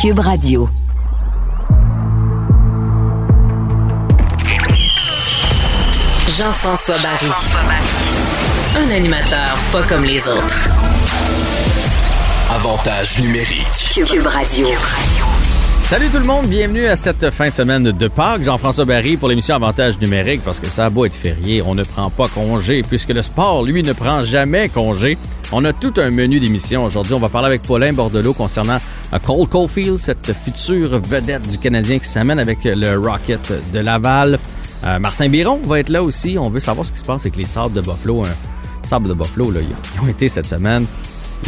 Cube Radio. Jean-François Barry. Un animateur pas comme les autres. Avantage numérique. Cube Radio. Salut tout le monde, bienvenue à cette fin de semaine de Pâques. Jean-François Barry pour l'émission Avantage numérique parce que ça a beau être férié, on ne prend pas congé puisque le sport, lui, ne prend jamais congé. On a tout un menu d'émission aujourd'hui. On va parler avec Paulin Bordelot concernant euh, Cole Caulfield, cette future vedette du Canadien qui s'amène avec le Rocket de Laval. Euh, Martin Biron va être là aussi. On veut savoir ce qui se passe avec les Sables de Buffalo. Un Sables de Buffalo, là, ils ont été cette semaine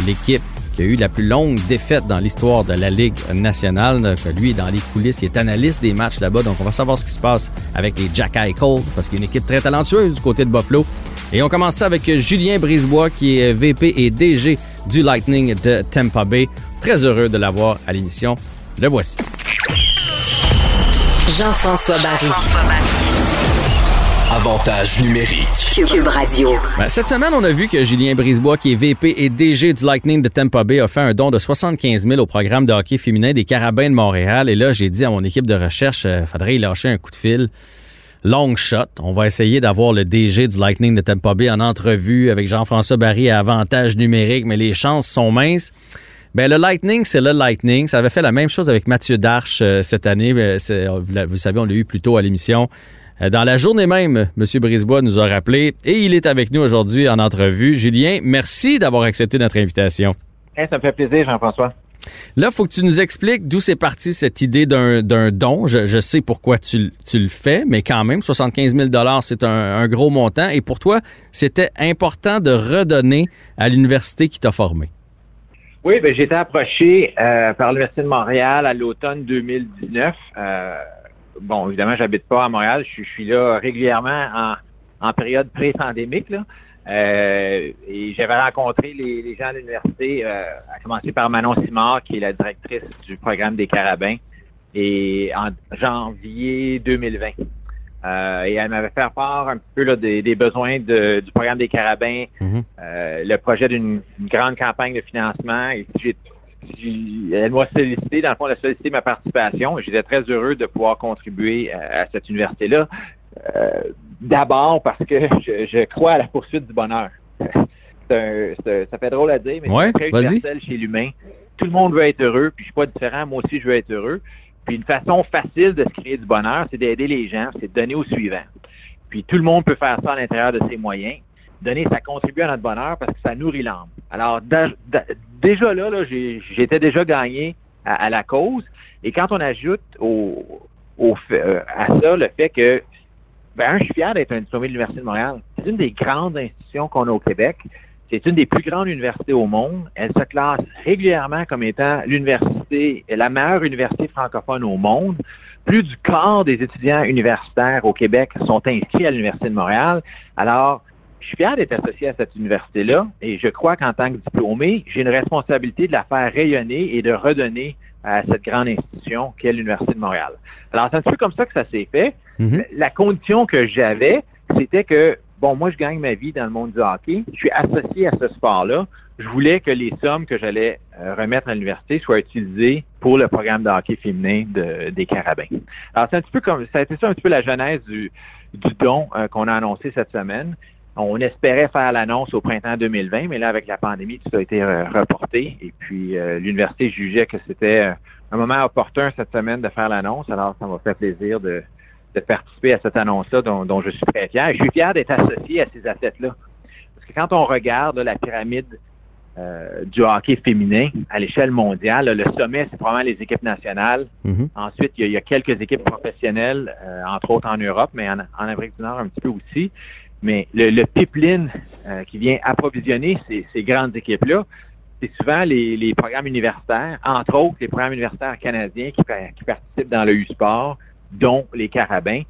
l'équipe qui a eu la plus longue défaite dans l'histoire de la Ligue nationale. Lui est dans les coulisses, il est analyste des matchs là-bas. Donc, on va savoir ce qui se passe avec les Jack Eichel, parce qu'il y a une équipe très talentueuse du côté de Buffalo. Et on commence ça avec Julien Brisebois, qui est VP et DG du Lightning de Tampa Bay. Très heureux de l'avoir à l'émission. Le voici. Jean-François Barry. Avantage numérique. Cube Radio. Ben, cette semaine, on a vu que Julien Brisebois, qui est VP et DG du Lightning de Tampa Bay, a fait un don de 75 000 au programme de hockey féminin des Carabins de Montréal. Et là, j'ai dit à mon équipe de recherche, euh, faudrait y lâcher un coup de fil. Long shot. On va essayer d'avoir le DG du Lightning de Tampa Bay en entrevue avec Jean-François Barry à avantage numérique, mais les chances sont minces. Ben, le Lightning, c'est le Lightning. Ça avait fait la même chose avec Mathieu Darche euh, cette année. Ben, c'est- vous, la- vous savez, on l'a eu plus tôt à l'émission. Euh, Dans la journée même, M. Brisebois nous a rappelé et il est avec nous aujourd'hui en entrevue. Julien, merci d'avoir accepté notre invitation. Hey, ça me fait plaisir, Jean-François. Là, faut que tu nous expliques d'où c'est parti cette idée d'un don. Je, je sais pourquoi tu, tu le fais, mais quand même, 75 000 c'est un, un gros montant. Et pour toi, c'était important de redonner à l'université qui t'a formé. Oui, ben, j'ai été approché euh, par l'Université de Montréal à l'automne 2019. Euh, bon, évidemment, j'habite pas à Montréal. Je, suis- je suis là régulièrement en, en période pré-pandémique. là. Euh, et j'avais rencontré les, les gens de l'université, euh, à commencer par Manon Simard, qui est la directrice du programme des Carabins, et en janvier 2020. Euh, et elle m'avait fait part un petit peu là, des, des besoins de- du programme des Carabins, Mhm. euh, le projet d'une une grande campagne de financement. Et j'ai- elle m'a sollicité, dans le fond, elle a sollicité ma participation. J'étais très heureux de pouvoir contribuer à, à cette université-là. Euh, D'abord parce que je, je crois à la poursuite du bonheur. Un- ça fait drôle à dire, mais Ouais, c'est très universel chez l'humain. Tout le monde veut être heureux, puis je suis pas différent. Moi aussi, je veux être heureux. Puis une façon facile de se créer du bonheur, c'est d'aider les gens, c'est de donner au suivant. Puis tout le monde peut faire ça à l'intérieur de ses moyens. Donner, ça contribue à notre bonheur parce que ça nourrit l'âme. Alors déjà là, là j'étais déjà gagné à, à la cause. Et quand on ajoute au, au euh, à ça le fait que ben, je suis fier d'être un diplômé de l'Université de Montréal. C'est une des grandes institutions qu'on a au Québec. C'est une des plus grandes universités au monde. Elle se classe régulièrement comme étant l'université, la meilleure université francophone au monde. Plus du quart des étudiants universitaires au Québec sont inscrits à l'Université de Montréal. Alors, je suis fier d'être associé à cette université-là et je crois qu'en tant que diplômé, j'ai une responsabilité de la faire rayonner et de redonner à cette grande institution qu'est l'Université de Montréal. Alors, c'est un petit peu comme ça que ça s'est fait. Mhm. La condition que j'avais, c'était que, bon, moi, je gagne ma vie dans le monde du hockey. Je suis associé à ce sport-là. Je voulais que les sommes que j'allais euh, remettre à l'université soient utilisées pour le programme de hockey féminin de- des Carabins. Alors, c'est un petit peu comme, ça a été ça un petit peu la genèse du, du don euh, qu'on a annoncé cette semaine. On espérait faire l'annonce au printemps 2020, mais là, avec la pandémie, tout ça a été euh, reporté. Et puis, euh, l'université jugeait que c'était euh, un moment opportun cette semaine de faire l'annonce. Alors, ça m'a fait plaisir de, de participer à cette annonce-là dont, dont je suis très fier. Et je suis fier d'être associé à ces athlètes-là. Parce que quand on regarde là, la pyramide euh, du hockey féminin à l'échelle mondiale, là, le sommet, c'est probablement les équipes nationales. Mhm. Ensuite, il y, a, il y a quelques équipes professionnelles, euh, entre autres en Europe, mais en, en Amérique du Nord un petit peu aussi. Mais le, pipeline euh, qui vient approvisionner ces, grandes équipes-là, c'est souvent les, programmes universitaires, entre autres les programmes universitaires canadiens qui, pa- qui participent dans le U-Sport, dont les Carabins.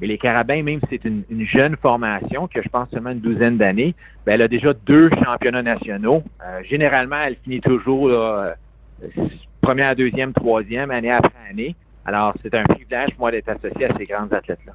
Mais les Carabins, même si c'est une, une jeune formation qui a, je pense, seulement une douzaine d'années, ben, elle a déjà deux championnats nationaux. Euh, généralement, elle finit toujours euh, première, deuxième, troisième, année après année. Alors, c'est un privilège moi d'être associé à ces grands athlètes-là.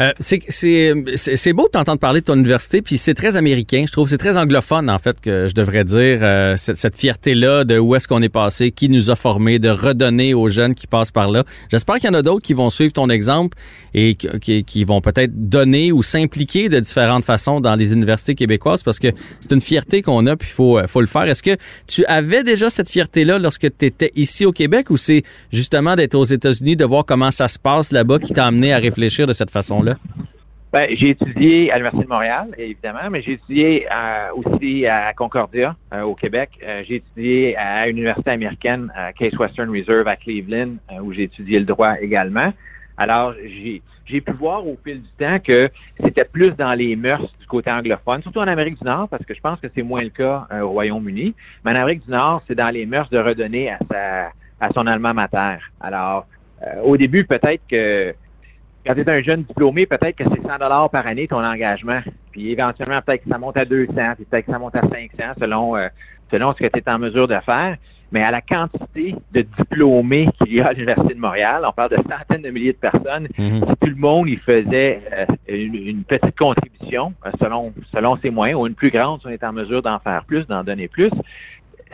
Euh, c'est beau de t'entendre parler de ton université, puis c'est très américain. Je trouve c'est très anglophone, en fait, que je devrais dire, euh, cette, cette fierté-là de où est-ce qu'on est passé, qui nous a formés, de redonner aux jeunes qui passent par là. J'espère qu'il y en a d'autres qui vont suivre ton exemple et qui, qui vont peut-être donner ou s'impliquer de différentes façons dans les universités québécoises, parce que c'est une fierté qu'on a, puis il faut, faut le faire. Est-ce que tu avais déjà cette fierté-là lorsque tu étais ici au Québec, ou c'est justement d'être aux États de voir comment ça se passe là-bas qui t'a amené à réfléchir de cette façon-là? Ben, j'ai étudié à l'Université de Montréal, évidemment, mais j'ai étudié euh, aussi à Concordia, euh, au Québec. Euh, j'ai étudié à une université américaine, à Case Western Reserve à Cleveland, où j'ai étudié le droit également. Alors, j'ai pu voir au fil du temps que c'était plus dans les mœurs du côté anglophone, surtout en Amérique du Nord, parce que je pense que c'est moins le cas au Royaume-Uni. Mais en Amérique du Nord, c'est dans les mœurs de redonner à sa à son alma mater. Alors, au début, peut-être que quand tu es un jeune diplômé, peut-être que c'est 100 dollars par année ton engagement. Puis éventuellement, peut-être que ça monte à 200, puis peut-être que ça monte à 500 selon euh, selon ce que tu es en mesure de faire. Mais à la quantité de diplômés qu'il y a à l'Université de Montréal, on parle de centaines de milliers de personnes, mhm. si tout le monde y faisait euh, une, petite contribution selon selon ses moyens, ou une plus grande si on est en mesure d'en faire plus, d'en donner plus,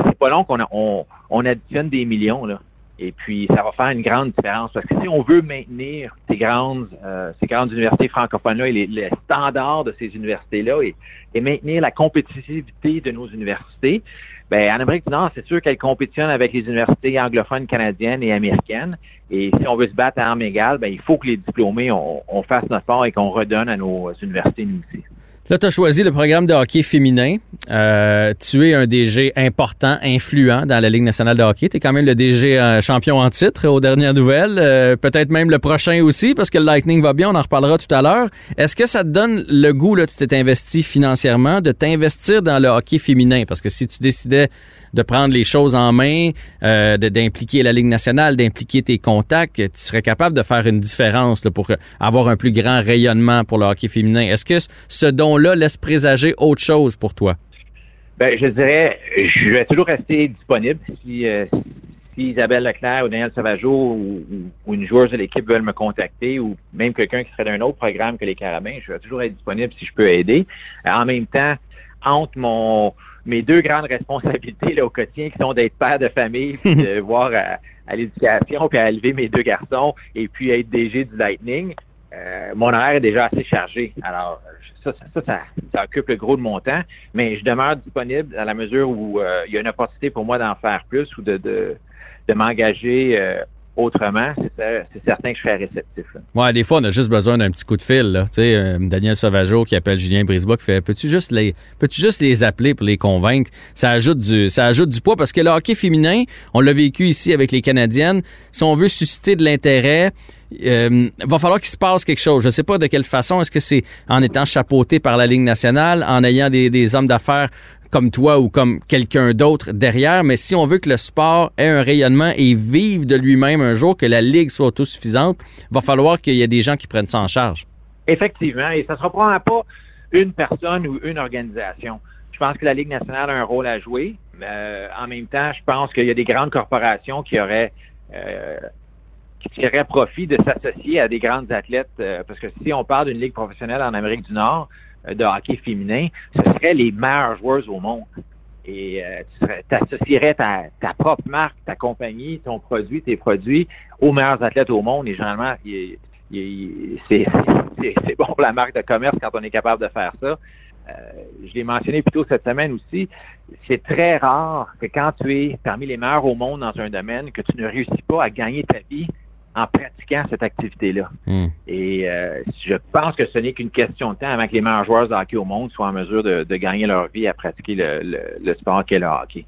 c'est pas long qu'on on, on additionne des millions là. Et puis, ça va faire une grande différence parce que si on veut maintenir ces grandes, euh, ces grandes universités francophones-là et les, standards de ces universités-là et, et, maintenir la compétitivité de nos universités, ben, en Amérique du Nord, c'est sûr qu'elles compétitionnent avec les universités anglophones canadiennes et américaines. Et si on veut se battre à armes égales, ben, il faut que les diplômés, on, on fasse notre part et qu'on redonne à nos universités, nous aussi. Là, tu as choisi le programme de hockey féminin. Euh, tu es un DG important, influent dans la Ligue nationale de hockey. Tu es quand même le DG euh, champion en titre aux dernières nouvelles. Euh, peut-être même le prochain aussi, parce que le Lightning va bien, on en reparlera tout à l'heure. Est-ce que ça te donne le goût, là, tu t'es investi financièrement, de t'investir dans le hockey féminin? Parce que si tu décidais de prendre les choses en main, euh, d'impliquer la Ligue nationale, d'impliquer tes contacts, tu serais capable de faire une différence là, pour avoir un plus grand rayonnement pour le hockey féminin. Est-ce que ce don-là laisse présager autre chose pour toi? Ben, je dirais, je vais toujours rester disponible si, euh, si Isabelle Leclerc ou Daniel Savageau ou, une joueuse de l'équipe veulent me contacter ou même quelqu'un qui serait d'un autre programme que les Carabins, je vais toujours être disponible si je peux aider. En même temps, entre mon mes deux grandes responsabilités là, au quotidien, qui sont d'être père de famille, puis de voir à, l'éducation, puis à élever mes deux garçons, et puis être DG du Lightning, euh, mon horaire est déjà assez chargé. Alors, ça ça, ça, occupe le gros de mon temps, mais je demeure disponible à la mesure où euh, il y a une opportunité pour moi d'en faire plus ou de, de, de m'engager euh, autrement, c'est certain que je serais réceptif. Ouais, des fois, on a juste besoin d'un petit coup de fil. Là. Euh, Daniel Sauvageau qui appelle Julien Brisebois qui fait Peux-tu juste les peux-tu juste les appeler pour les convaincre? Ça ajoute du ça ajoute du poids parce que le hockey féminin, on l'a vécu ici avec les Canadiennes. Si on veut susciter de l'intérêt, euh, va falloir qu'il se passe quelque chose. Je ne sais pas de quelle façon. Est-ce que c'est en étant chapeauté par la Ligue nationale, en ayant des hommes d'affaires comme toi ou comme quelqu'un d'autre derrière, mais si on veut que le sport ait un rayonnement et vive de lui-même un jour, que la Ligue soit autosuffisante, va falloir qu'il y ait des gens qui prennent ça en charge. Effectivement, et ça ne sera probablement pas une personne ou une organisation. Je pense que la Ligue nationale a un rôle à jouer. Euh, en même temps, je pense qu'il y a des grandes corporations qui auraient euh, qui tireraient profit de s'associer à des grandes athlètes, euh, parce que si on parle d'une ligue professionnelle en Amérique du Nord, de hockey féminin, ce seraient les meilleurs joueurs au monde. Et euh, tu associerais ta, ta, propre marque, ta compagnie, ton produit, tes produits aux meilleurs athlètes au monde. Et généralement, c'est bon pour la marque de commerce quand on est capable de faire ça. Euh, je l'ai mentionné plus tôt cette semaine aussi, c'est très rare que quand tu es parmi les meilleurs au monde dans un domaine, que tu ne réussis pas à gagner ta vie en pratiquant cette activité-là. Hmm. Et euh, je pense que ce n'est qu'une question de temps avant que les meilleurs joueurs de hockey au monde soient en mesure de, gagner leur vie à pratiquer le, sport qu'est le hockey.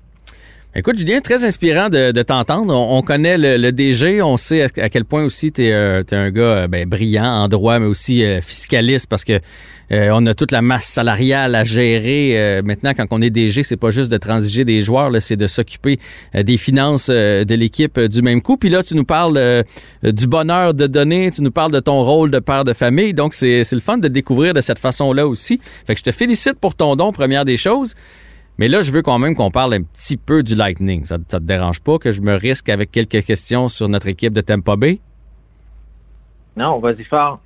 Écoute, Julien, c'est très inspirant de, t'entendre. On, connaît le, DG, on sait à, quel point aussi tu es, euh, un gars euh, ben, brillant en droit, mais aussi fiscaliste, parce que euh, on a toute la masse salariale à gérer. Euh, maintenant, quand on est DG, c'est pas juste de transiger des joueurs, c'est de s'occuper euh, des finances de l'équipe du même coup. Puis là, tu nous parles du bonheur de donner, tu nous parles de ton rôle de père de famille. Donc, c'est le fun de découvrir de cette façon-là aussi. Fait que je te félicite pour ton don, première des choses. Mais là, je veux quand même qu'on parle un petit peu du Lightning. Ça, ça te dérange pas que je me risque avec quelques questions sur notre équipe de Tampa Bay? Non, vas-y fort.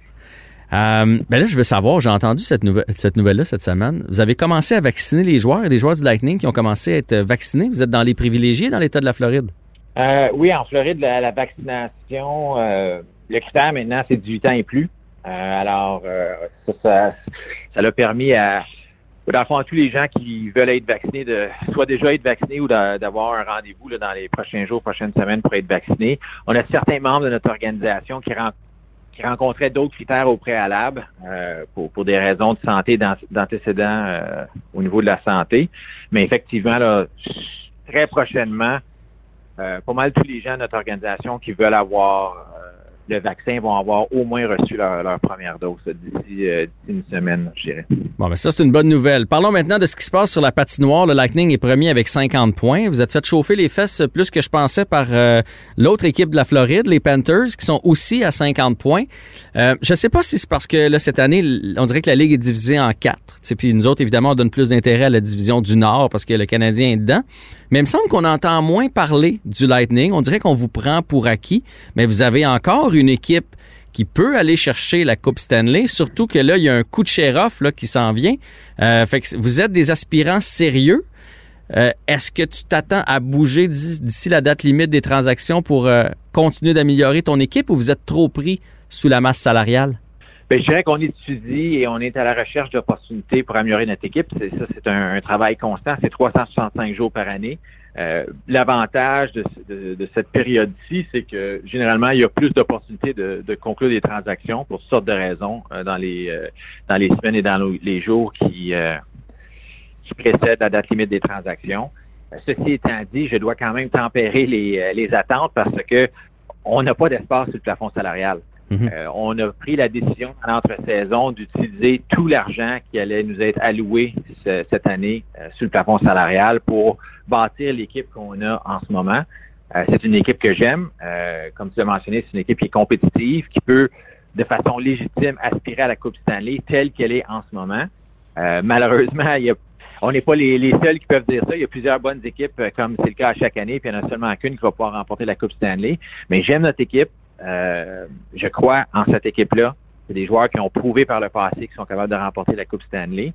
Euh, ben là, je veux savoir, j'ai entendu cette, nouvelle, cette nouvelle-là cette semaine. Vous avez commencé à vacciner les joueurs, les joueurs du Lightning qui ont commencé à être vaccinés. Vous êtes dans les privilégiés dans l'État de la Floride? Euh, oui, en Floride, la, la vaccination, euh, le critère maintenant, c'est 18 ans et plus. Euh, alors, euh, ça, ça, ça l'a permis à, dans le fond, tous les gens qui veulent être vaccinés, de soit déjà être vaccinés ou d'avoir un rendez-vous dans les prochains jours, prochaines semaines pour être vaccinés. On a certains membres de notre organisation qui, rencontraient d'autres critères au préalable euh, pour, pour des raisons de santé, d'antécédents euh, au niveau de la santé. Mais effectivement, là, très prochainement, euh, pas mal tous les gens de notre organisation qui veulent avoir le vaccin vont avoir au moins reçu leur, première dose d'ici euh, une semaine, je dirais. Bon, mais ça, c'est une bonne nouvelle. Parlons maintenant de ce qui se passe sur la patinoire. Le Lightning est premier avec 50 points. Vous êtes fait chauffer les fesses plus que je pensais par euh, l'autre équipe de la Floride, les Panthers, qui sont aussi à 50 points. Euh, je ne sais pas si c'est parce que là, cette année, on dirait que la Ligue est divisée en quatre. Puis nous autres, évidemment, on donne plus d'intérêt à la division du Nord parce que le Canadien est dedans. Mais il me semble qu'on entend moins parler du Lightning. On dirait qu'on vous prend pour acquis, mais vous avez encore une équipe qui peut aller chercher la Coupe Stanley, surtout que là, il y a un coup de sheriff là, qui s'en vient. Euh, fait que vous êtes des aspirants sérieux. Euh, est-ce que tu t'attends à bouger d'ici la date limite des transactions pour euh, continuer d'améliorer ton équipe ou vous êtes trop pris sous la masse salariale? Bien, je dirais qu'on étudie et on est à la recherche d'opportunités pour améliorer notre équipe. C'est, ça, c'est un, travail constant. C'est 365 jours par année. Euh, l'avantage de, cette période-ci, c'est que généralement, il y a plus d'opportunités de, conclure des transactions pour toutes sortes de raisons euh, dans les euh, dans les semaines et dans les jours qui, qui précèdent la date limite des transactions. Ceci étant dit, je dois quand même tempérer les, les attentes parce que on n'a pas d'espace sur le plafond salarial. Mhm. Euh, on a pris la décision dans l'entre-saison d'utiliser tout l'argent qui allait nous être alloué cette année euh, sur le plafond salarial pour bâtir l'équipe qu'on a en ce moment. Euh, c'est une équipe que j'aime. comme tu l'as mentionné, c'est une équipe qui est compétitive, qui peut de façon légitime aspirer à la Coupe Stanley telle qu'elle est en ce moment. malheureusement, on n'est pas les, seuls qui peuvent dire ça. Il y a plusieurs bonnes équipes, comme c'est le cas à chaque année, puis il n'y en a seulement qu'une qui va pouvoir remporter la Coupe Stanley. Mais j'aime notre équipe. Euh, je crois en cette équipe-là. C'est des joueurs qui ont prouvé par le passé qu'ils sont capables de remporter la Coupe Stanley.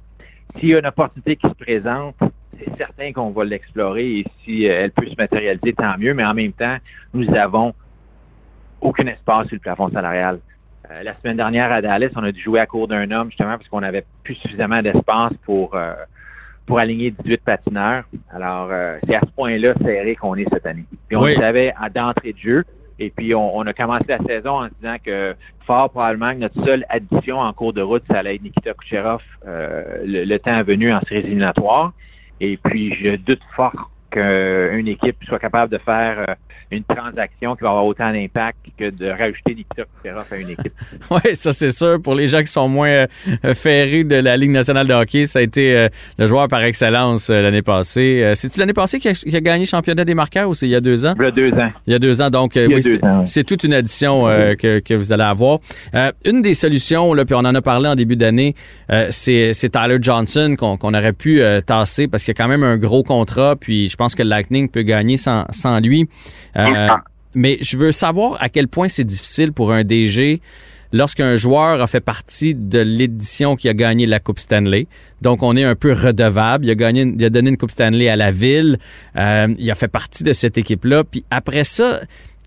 S'il y a une opportunité qui se présente, c'est certain qu'on va l'explorer et si euh, elle peut se matérialiser, tant mieux. Mais en même temps, nous avons aucun espace sur le plafond salarial. Euh, la semaine dernière à Dallas, on a dû jouer à court d'un homme justement parce qu'on n'avait plus suffisamment d'espace pour pour aligner 18 patineurs. Alors, c'est à ce point-là serré qu'on est cette année. Puis on le savait d'entrée de jeu. Et puis, on, a commencé la saison en se disant que fort probablement notre seule addition en cours de route, ça allait être Nikita Kucherov euh, le, temps venu en séries éliminatoires. Et puis, je doute fort qu'une équipe soit capable de faire euh, une transaction qui va avoir autant d'impact que de rajouter Nikita Kucherov à une équipe. oui, ça c'est sûr. Pour les gens qui sont moins euh, ferrés de la Ligue nationale de hockey, ça a été euh, le joueur par excellence l'année passée. C'est-tu l'année passée qu'il a, gagné le championnat des marqueurs ou c'est il y a deux ans? Il y a deux ans. Il y a deux ans, donc oui, c'est toute une addition que, que, vous allez avoir. une des solutions, là, puis on en a parlé en début d'année, c'est Tyler Johnson qu'on aurait pu tasser parce qu'il y a quand même un gros contrat, puis je pense que le Lightning peut gagner sans, sans lui. Euh, mais je veux savoir à quel point c'est difficile pour un DG lorsqu'un joueur a fait partie de l'édition qui a gagné la Coupe Stanley. Donc, on est un peu redevable. Il a, gagné, il a donné une Coupe Stanley à la ville. Euh, il a fait partie de cette équipe-là. Puis après ça,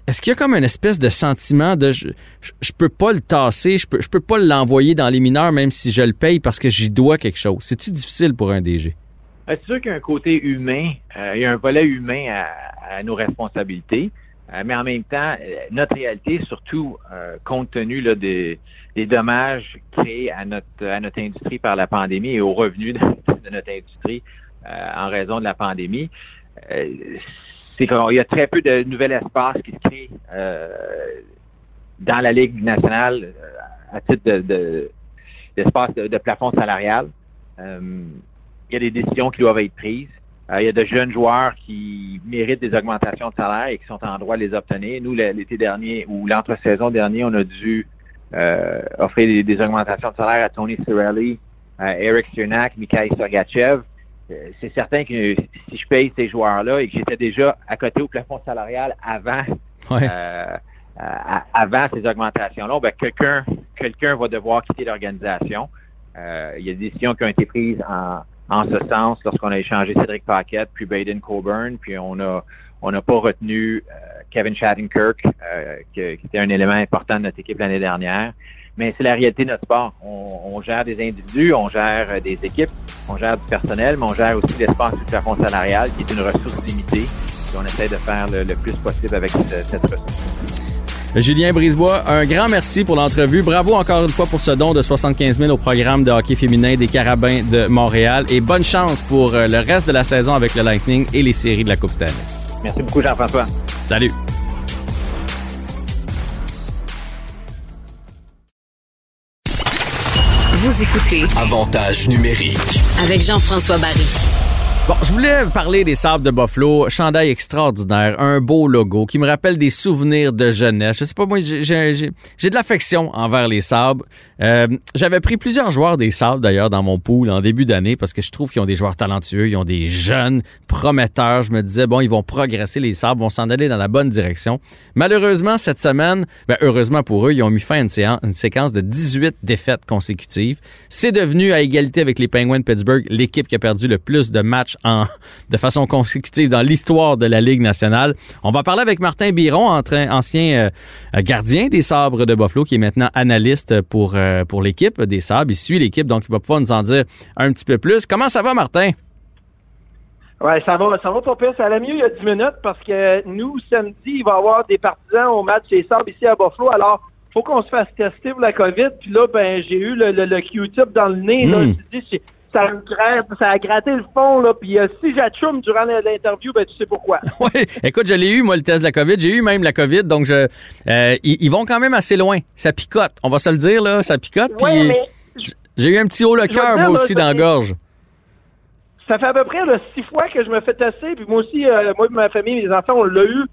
est-ce qu'il y a comme une espèce de sentiment de je, je, peux pas le tasser, je peux, je peux pas l'envoyer dans les mineurs même si je le paye parce que j'y dois quelque chose? C'est-tu difficile pour un DG? Euh, c'est sûr qu'il y a un côté humain, il y a un volet humain à, à nos responsabilités. Euh, mais en même temps, euh, notre réalité, surtout euh, compte tenu des, dommages créés à notre, à notre industrie par la pandémie et aux revenus de, notre industrie en raison de la pandémie, c'est qu'il y a très peu de nouvel espace qui se crée dans la Ligue nationale à titre de, d'espace de, de, plafond salarial. Il y a des décisions qui doivent être prises. Euh, il y a de jeunes joueurs qui méritent des augmentations de salaire et qui sont en droit de les obtenir. Nous, l'été dernier ou l'entre-saison dernier, on a dû euh, offrir des, augmentations de salaire à Tony Cirelli, à Eric Cernak, Mikhail Sergachev. Euh, c'est certain que si je paye ces joueurs-là et que j'étais déjà à côté au plafond salarial avant avant ces augmentations-là, ben, quelqu'un quelqu'un va devoir quitter l'organisation. il y a des décisions qui ont été prises en, en ce sens lorsqu'on a échangé Cédric Paquette puis Baden Coburn, puis on a on n'a pas retenu Kevin Shattenkirk, qui, qui, était un élément important de notre équipe l'année dernière. Mais c'est la réalité de notre sport. On, gère des individus, on gère des équipes, on gère du personnel, mais on gère aussi l'espace du plafond salarial, qui est une ressource limitée. Et on essaie de faire le, plus possible avec cette ressource. Julien Brisebois, un grand merci pour l'entrevue. Bravo encore une fois pour ce don de 75 000 au programme de hockey féminin des Carabins de Montréal et bonne chance pour le reste de la saison avec le Lightning et les séries de la Coupe Stanley. Merci beaucoup, Jean-François. Salut. Vous écoutez Avantage numérique avec Jean-François Barry. Bon, je voulais parler des sables de Buffalo. Chandail extraordinaire, un beau logo qui me rappelle des souvenirs de jeunesse. Je sais pas, moi, j'ai de l'affection envers les sabres. Euh, J'avais pris plusieurs joueurs des sabres, d'ailleurs, dans mon pool en début d'année parce que je trouve qu'ils ont des joueurs talentueux, ils ont des jeunes prometteurs. Je me disais, bon, ils vont progresser, les sabres vont s'en aller dans la bonne direction. Malheureusement, cette semaine, ben, heureusement pour eux, ils ont mis fin à une, séance, séquence de 18 défaites consécutives. C'est devenu, à égalité avec les Penguins de Pittsburgh, l'équipe qui a perdu le plus de matchs en, de façon consécutive dans l'histoire de la Ligue nationale. On va parler avec Martin Biron, ancien euh, gardien des Sabres de Buffalo, qui est maintenant analyste pour, euh, pour l'équipe des Sabres. Il suit l'équipe, donc il va pouvoir nous en dire un petit peu plus. Comment ça va, Martin? Oui, ça va, ça va pas pire. Ça allait mieux il y a 10 minutes parce que nous, samedi, il va y avoir des partisans au match des Sabres ici à Buffalo. Alors, faut qu'on se fasse tester pour la COVID. Puis là, ben, j'ai eu le, le, le Q-tip dans le nez. Là, Mm. je dis, ça, me gratte, ça a gratté le fond. Là, puis euh, si j'achoume durant l'interview, ben, tu sais pourquoi. Oui, écoute, je l'ai eu, moi, le test de la COVID. J'ai eu même la COVID, donc je, euh, ils, ils vont quand même assez loin. Ça picote, on va se le dire, là, ça picote. Puis mais J'ai eu un petit haut le cœur, moi aussi, dans la gorge. ça fait à peu près là, six fois que je me fais tester. Puis moi aussi, euh, moi et ma famille, mes enfants, on l'a eu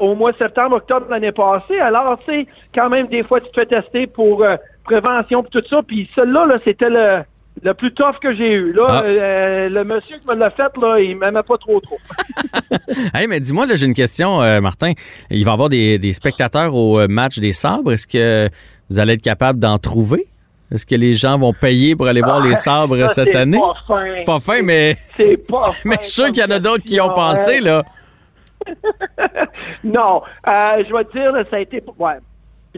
au mois de septembre, octobre de l'année passée. Alors, tu sais, quand même, des fois, tu te fais tester pour prévention et tout ça. Puis celui-là, là, c'était le, le plus tough que j'ai eu. Là, Ah. euh, le monsieur qui me l'a fait, là, il m'aimait pas trop trop. Hey, mais dis-moi, là, j'ai une question, euh, Martin. Il va y avoir des, des spectateurs au euh, match des sabres. Est-ce que vous allez être capable d'en trouver? Est-ce que les gens vont payer pour aller voir les sabres Ça, cette année? C'est pas fin, mais, C'est pas mais fin je suis sûr qu'il y en a d'autres qui y ont pensé, hein. là. Non, euh, je vais te dire, ça a été. Ouais.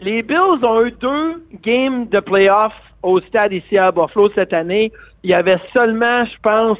Les Bills ont eu deux games de playoff au stade ici à Buffalo cette année. Il y avait seulement, je pense,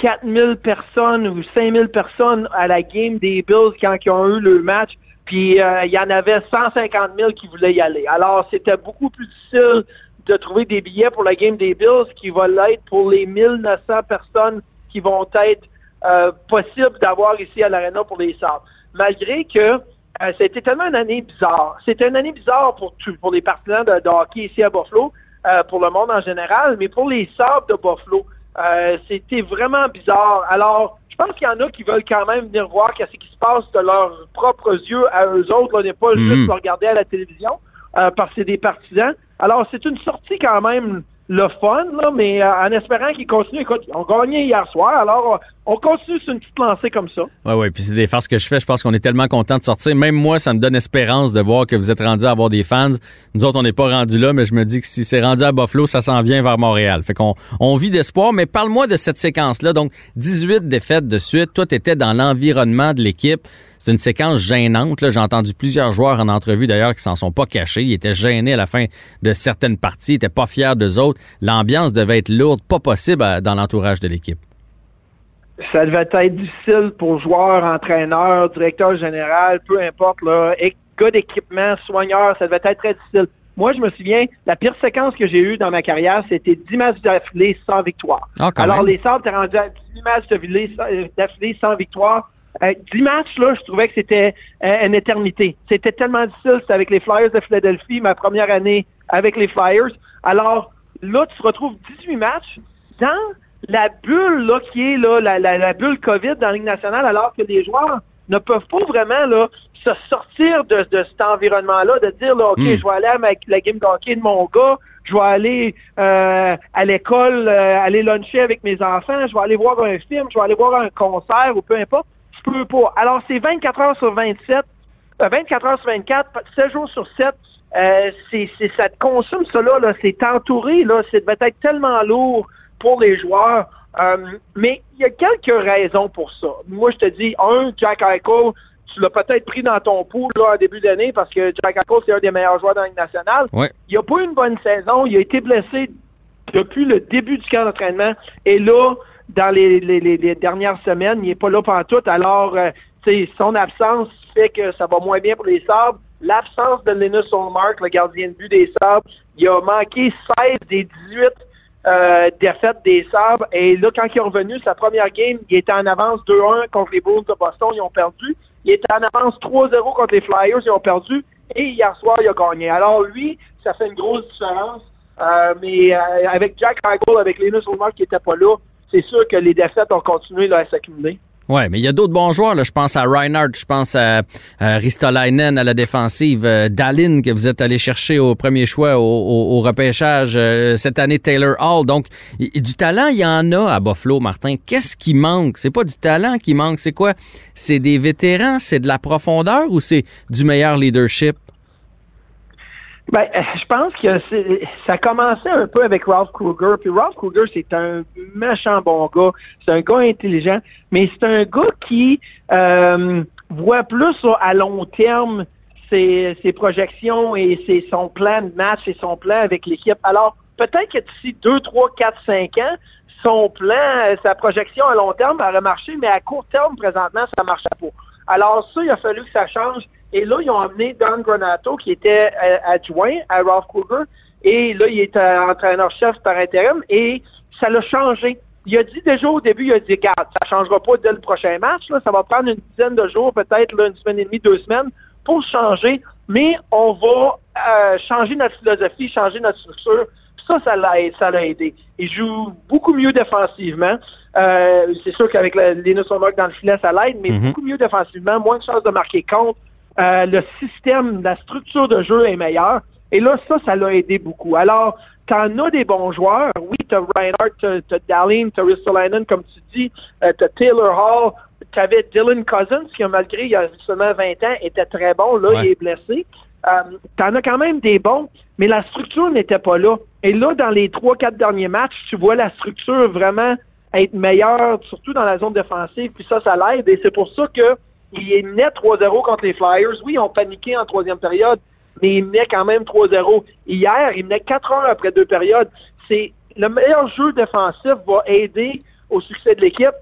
4000 personnes ou 5000 personnes à la game des Bills quand ils ont eu le match. Puis euh, il y en avait 150 000 qui voulaient y aller. Alors c'était beaucoup plus difficile de trouver des billets pour la game des Bills qui va l'être pour les 1900 personnes qui vont être euh, possibles d'avoir ici à l'Arena pour les Sabres. Malgré que euh, ça a été tellement une année bizarre. C'était une année bizarre pour, tout- pour les partisans de, de hockey ici à Buffalo, euh, pour le monde en général, mais pour les Sabres de Buffalo, euh, c'était vraiment bizarre. Alors, je pense qu'il y en a qui veulent quand même venir voir qu'est-ce qui se passe de leurs propres yeux à eux autres. On n'est pas Mhm. juste le regarder à la télévision euh, parce que c'est des partisans. Alors, c'est une sortie quand même le fun, là, mais euh, en espérant qu'ils continuent. Écoute, ils ont gagné hier soir, alors on continue sur une petite lancée comme ça. Oui, oui, puis c'est des farces que je fais. Je pense qu'on est tellement content de sortir. Même moi, ça me donne espérance de voir que vous êtes rendu à avoir des fans. Nous autres, on n'est pas rendu là, mais je me dis que si c'est rendu à Buffalo, ça s'en vient vers Montréal. Fait qu'on on vit d'espoir. Mais parle-moi de cette séquence-là. Donc, 18 défaites de suite. Toi, tu étais dans l'environnement de l'équipe. C'est une séquence gênante. J'ai entendu plusieurs joueurs en entrevue d'ailleurs qui s'en sont pas cachés. Ils étaient gênés à la fin de certaines parties. Ils étaient pas fiers d'eux autres. L'ambiance devait être lourde, pas possible à- dans l'entourage de l'équipe. ça devait être difficile pour joueurs, entraîneurs, directeur général, peu importe, là, gars d'équipement, soigneurs, ça devait être très difficile. Moi, je me souviens, la pire séquence que j'ai eue dans ma carrière, c'était 10 matchs d'affilée sans victoire. Ah, Alors, même. les Sabres étaient rendus à 10 matchs euh, d'affilée sans victoire. Euh, 10 matchs, là, je trouvais que c'était euh, une éternité. C'était tellement difficile. C'était avec les Flyers de Philadelphie, ma première année avec les Flyers. Alors, là, tu te retrouves 18 matchs dans la bulle là, qui est là, la, la, la bulle COVID dans la Ligue nationale, alors que les joueurs ne peuvent pas vraiment là, se sortir de, de cet environnement-là, de dire là, OK, Mm. je vais aller à ma- la game de hockey de mon gars, je vais aller euh, à l'école, euh, aller luncher avec mes enfants, je vais aller voir un film, je vais aller voir un concert ou peu importe. Je peux pas. Alors, c'est 24 heures sur 27 24 heures sur 24, 7 jours sur 7, euh, c'est, c'est, ça te consomme ça là, c'est entouré, là, c'est devait être tellement lourd pour les joueurs. Euh, mais il y a quelques raisons pour ça. Moi, je te dis, un, Jack Eichel, tu l'as peut-être pris dans ton pool là, en début d'année parce que Jack Eichel, c'est un des meilleurs joueurs dans la Ligue nationale. Ouais. Il n'a pas eu une bonne saison. Il a été blessé depuis le début du camp d'entraînement. Et là, dans les, dernières semaines, il n'est pas là pendant tout. Alors, euh, son absence fait que ça va moins bien pour les Sabres. L'absence de Linus Olmark, le gardien de but des Sabres, il a manqué 16 des 18 euh, défaites des Sabres. Et là, quand il est revenu, sa première game, il était en avance 2-1 contre les Bulls de Boston, ils ont perdu. Il était en avance 3-0 contre les Flyers, ils ont perdu. Et hier soir, il a gagné. Alors lui, ça fait une grosse différence. Euh, mais euh, avec Jack Eichel, avec Linus Olmark qui n'était pas là, c'est sûr que les défaites ont continué là, à s'accumuler. Ouais, mais il y a d'autres bons joueurs. Je pense à Reinhardt, je pense à, Ristolainen à la défensive, euh, Dallin que vous êtes allé chercher au premier choix au, repêchage euh, cette année, Taylor Hall. Donc, du talent, il y en a à Buffalo, Martin. Qu'est-ce qui manque? C'est pas du talent qui manque, c'est quoi? C'est des vétérans, c'est de la profondeur ou c'est du meilleur leadership? Ben, je pense que ça commençait un peu avec Ralph Kruger. Puis Ralph Kruger, c'est un méchant bon gars. C'est un gars intelligent, mais c'est un gars qui euh, voit plus à long terme ses, projections et son plan de match et son plan avec l'équipe. Alors, peut-être que d'ici 2, 3, 4, 5 ans, son plan, sa projection à long terme aurait marché, mais à court terme, présentement, ça ne marchait pas. Alors ça, il a fallu que ça change. Et là, ils ont amené Don Granato, qui était euh, adjoint à Ralph Kruger. Et là, il est entraîneur-chef par intérim. Et ça l'a changé. Il a dit déjà au début, il a dit, regarde, ça changera pas dès le prochain match. Là, ça va prendre une dizaine de jours, peut-être une semaine et demie, deux semaines, pour changer. Mais on va euh, changer notre philosophie, changer notre structure. Ça, ça l'a aidé. Il joue beaucoup mieux défensivement. Euh, c'est sûr qu'avec les Mark dans le filet, ça l'aide, mais Mhm. beaucoup mieux défensivement, moins de chances de marquer contre. Euh, le système, la structure de jeu est meilleure. Et là, ça, ça l'a aidé beaucoup. Alors, t'en as des bons joueurs. Oui, t'as Reinhardt, t'as, t'as Dallin, t'as Ristolainen, comme tu dis, euh, t'as Taylor Hall, t'avais Dylan Cousins, qui, malgré il y a seulement 20 ans, était très bon. Là, Ouais. il est blessé. Euh, t'en as quand même des bons, mais la structure n'était pas là. Et là, dans les trois, quatre derniers matchs, tu vois la structure vraiment être meilleure, surtout dans la zone défensive, puis ça, ça l'aide. Et c'est pour ça que il est net 3-0 contre les Flyers. Oui, ils ont paniqué en troisième période, mais il menait quand même 3-0. Hier, il menait 4 heures après deux périodes. C'est le meilleur jeu défensif va aider au succès de l'équipe.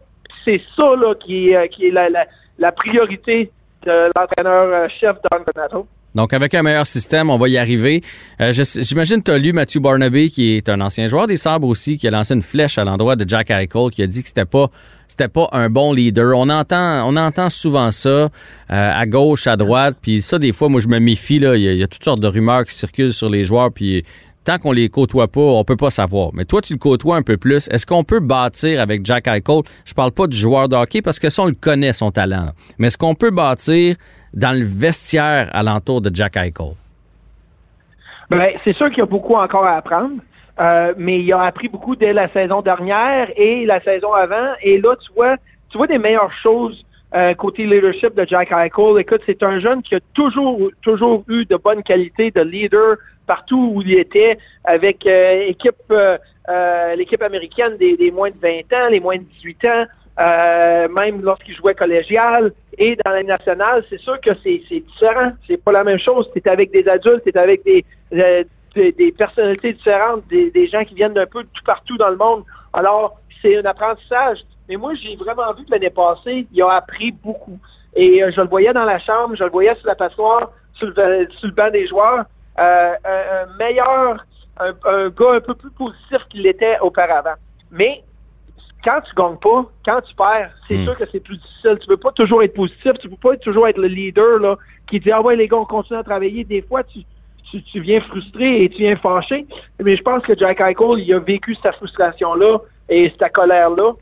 C'est ça là, qui, est, euh, qui est la, la, la priorité de l'entraîneur-chef Don Granato. Donc, avec un meilleur système, on va y arriver. Euh, J'imagine que tu as lu Matthew Barnaby, qui est un ancien joueur des Sabres aussi, qui a lancé une flèche à l'endroit de Jack Eichel, qui a dit que c'était pas c'était pas un bon leader. On entend on entend souvent ça euh, à gauche, à droite, puis ça des fois moi je me méfie là, il y, a, toutes sortes de rumeurs qui circulent sur les joueurs puis tant qu'on les côtoie pas, on peut pas savoir. Mais toi tu le côtoies un peu plus. Est-ce qu'on peut bâtir avec Jack Eichel Je parle pas du joueur de parce que ça on le connaît son talent. Mais est-ce qu'on peut bâtir dans le vestiaire alentour de Jack Eichel Ben, c'est sûr qu'il y a beaucoup encore à apprendre, euh, mais il a appris beaucoup dès la saison dernière et la saison avant. Et là, tu vois, tu vois des meilleures choses euh, côté leadership de Jack Eichel. Écoute, c'est un jeune qui a toujours, toujours eu de bonnes qualités de leader partout où il était, avec euh, euh, euh, l'équipe américaine des, des moins de 20 ans, les moins de 18 ans. Même lorsqu'il jouait collégial et dans la nationale, c'est sûr que c'est différent. C'est pas la même chose. Tu es avec des adultes, tu es avec des, des, des personnalités différentes, des, des gens qui viennent d'un peu de tout partout dans le monde. Alors, c'est un apprentissage. Mais moi, j'ai vraiment vu que l'année passée, il a appris beaucoup. Et euh, je le voyais dans la chambre, je le voyais sur la passoire, sur le, sur le banc des joueurs. Euh, un, un meilleur, un, un gars un peu plus positif qu'il l'était auparavant. Mais quand tu gagnes pas, quand tu perds, c'est Mm. sûr que c'est plus difficile. Tu peux pas toujours être positif, tu peux pas toujours être le leader là, qui dit Ah ouais les gars, on continue à travailler. Des fois, tu, tu, tu viens frustré et tu viens fâché. Mais je pense que Jack Eichel, il a vécu cette frustration-là et cette colère-là.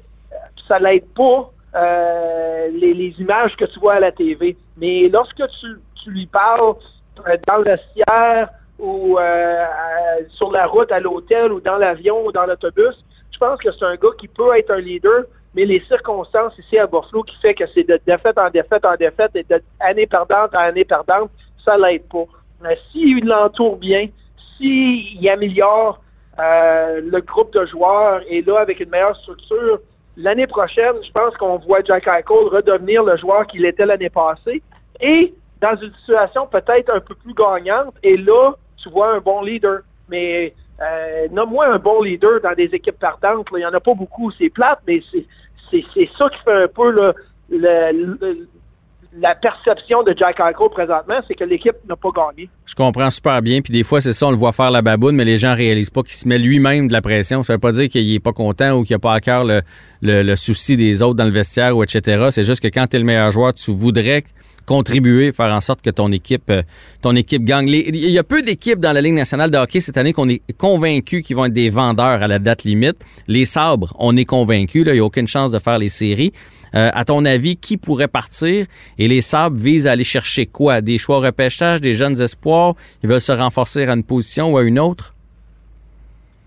Ça l'aide pas euh, les, images que tu vois à la TV. Mais lorsque tu, lui parles euh, dans le vestiaire ou euh, sur la route à l'hôtel ou dans l'avion ou dans l'autobus, je pense que c'est un gars qui peut être un leader, mais les circonstances ici à Buffalo qui fait que c'est de défaite en défaite en défaite et d'année perdante en année perdante, ça l'aide pas. S'il l'entoure bien, s'il améliore euh, le groupe de joueurs et là avec une meilleure structure, l'année prochaine, je pense qu'on voit Jack Eichel redevenir le joueur qu'il était l'année passée et dans une situation peut-être un peu plus gagnante. Et là, tu vois un bon leader. Mais euh, nomme-moi un bon leader dans des équipes partantes. Il n'y en a pas beaucoup. C'est plate, mais c'est ça qui fait un peu le, la perception de Jack Eichel présentement, c'est que l'équipe n'a pas gagné. Je comprends super bien. Puis des fois, c'est ça, on le voit faire la baboune, mais les gens réalisent pas qu'il se met lui-même de la pression. Ça veut pas dire qu'il est pas content ou qu'il a pas à cœur le, le, souci des autres dans le vestiaire ou etc. C'est juste que quand tu es le meilleur joueur, tu voudrais contribuer, faire en sorte que ton équipe, euh, ton équipe gagne. il y a peu d'équipes dans la Ligue nationale de hockey cette année qu'on est convaincu qu'ils vont être des vendeurs à la date limite. Les sabres, on est convaincu, il n'y a aucune chance de faire les séries. Euh, à ton avis, qui pourrait partir? Et les Sabres visent à aller chercher quoi? Des choix repêchage, des jeunes espoirs? Ils veulent se renforcer à une position ou à une autre?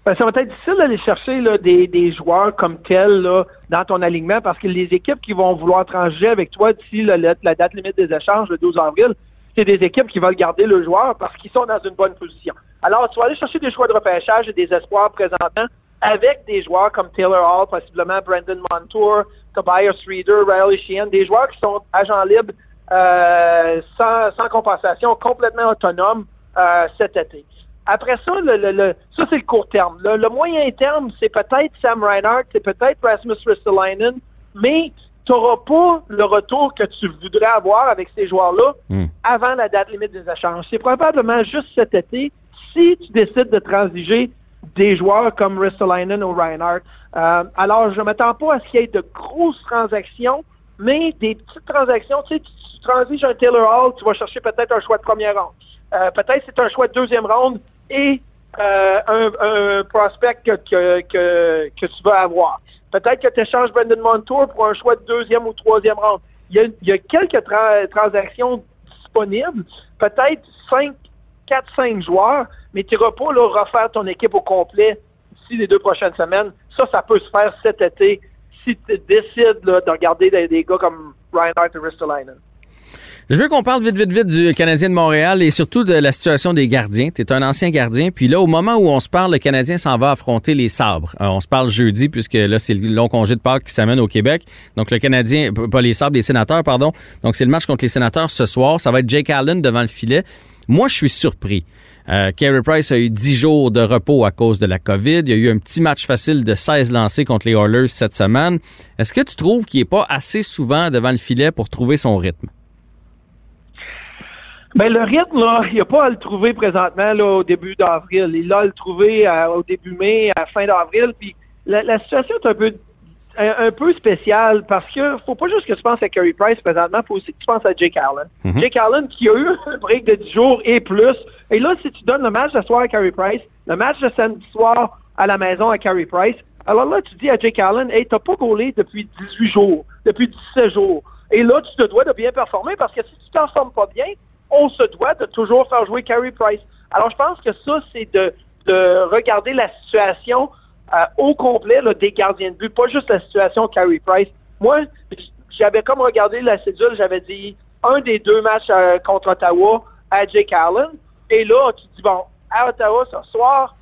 Ben, ça va être difficile d'aller chercher des, joueurs comme tels dans ton alignement parce que les équipes qui vont vouloir trancher avec toi d'ici la, date limite des échanges, le 12 avril, c'est des équipes qui veulent garder le joueur parce qu'ils sont dans une bonne position. Alors, tu vas aller chercher des choix de repêchage et des espoirs présentement avec des joueurs comme Taylor Hall, possiblement Brandon Montour, Tobias Reader, Riley Sheehan, des joueurs qui sont agents libres euh, sans, sans, compensation, complètement autonomes euh, cet été. Après ça, le, le, ça c'est le court terme. Le, moyen terme, c'est peut-être Sam Reinhardt, c'est peut-être Rasmus Ristolainen, mais tu n'auras pas le retour que tu voudrais avoir avec ces joueurs-là hmm. avant la date limite des échanges. C'est probablement juste cet été, si tu décides de transiger des joueurs comme Ristolainen ou Reinhardt. Euh, alors, je ne m'attends pas à ce qu'il y ait de grosses transactions, mais des petites transactions. Tu sais, tu, transiges un Taylor Hall, tu vas chercher peut-être un choix de première ronde. Euh, peut-être c'est un choix de deuxième ronde et euh, un, prospect que, tu vas avoir. Peut-être que tu échanges Brendan Montour pour un choix de deuxième ou troisième ronde. Il y a, quelques transactions disponibles, peut-être cinq 4-5 joueurs, mais tu n'iras pas là, refaire ton équipe au complet d'ici les deux prochaines semaines. Ça, ça peut se faire cet été si tu décides de regarder des, gars comme Reinhardt et Ristolainen. Je veux qu'on parle vite, vite, vite du Canadien de Montréal et surtout de la situation des gardiens. Tu un ancien gardien. Puis là, au moment où on se parle, le Canadien s'en va affronter les sabres. Euh, on se parle jeudi, puisque là, c'est le long congé de Pâques qui s'amène au Québec. Donc, le Canadien, pas les sabres, les sénateurs, pardon. Donc, c'est le match contre les sénateurs ce soir. Ça va être Jake Allen devant le filet. Moi, je suis surpris. Euh, Carey Price a eu 10 jours de repos à cause de la COVID. Il y a eu un petit match facile de 16 lancés contre les Oilers cette semaine. Est-ce que tu trouves qu'il n'est pas assez souvent devant le filet pour trouver son rythme? Ben, le rythme, là, il n'y a pas à le trouver présentement là, au début d'avril. Il a le trouvé euh, au début mai, à fin d'avril. Puis la, la, situation est un peu un, peu spécial parce que faut pas juste que tu penses à Carey Price présentement, faut aussi que tu penses à Jake Allen. Mhm. Jake Allen qui a eu un break de 10 jours et plus. Et là, si tu donnes le match de soir à Carey Price, le match de samedi soir à la maison à Carey Price, alors là, tu dis à Jake Allen, hey, t'as pas gaulé depuis 18 jours, depuis 17 jours. Et là, tu te dois de bien performer parce que si tu t'en formes pas bien, on se doit de toujours faire jouer Carey Price. Alors, je pense que ça, c'est de, de regarder la situation euh, au complet des gardiens de but, pas juste la situation Carey Price. Moi, j'avais comme regardé la cédule, j'avais dit un des deux matchs euh, contre Ottawa à Jake Allen. Et là, tu dis, bon, à Ottawa ce soir,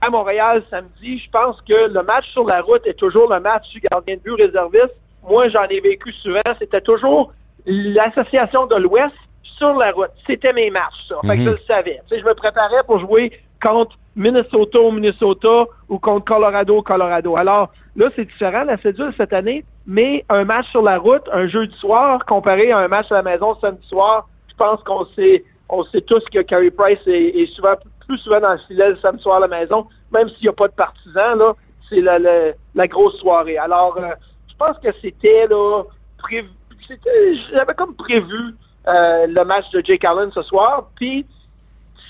à Montréal samedi, je pense que le match sur la route est toujours le match du gardien de but réserviste. Moi, j'en ai vécu souvent. C'était toujours l'association de l'Ouest sur la route. C'était mes matchs, ça. Fait que je mhm. le savais. Tu sais, je me préparais pour jouer contre Minnesota au Minnesota ou contre Colorado au Colorado. Alors là, c'est différent, la cédule cette année, mais un match sur la route, un jeudi soir, comparé à un match à la maison samedi soir, je pense qu'on sait, on sait tous que Carey Price est, souvent plus souvent dans le filet le samedi soir à la maison, même s'il n'y a pas de partisans, là, c'est la, la, grosse soirée. Alors, euh, je pense que c'était là prévu, j'avais comme prévu euh, le match de Jake Allen ce soir, puis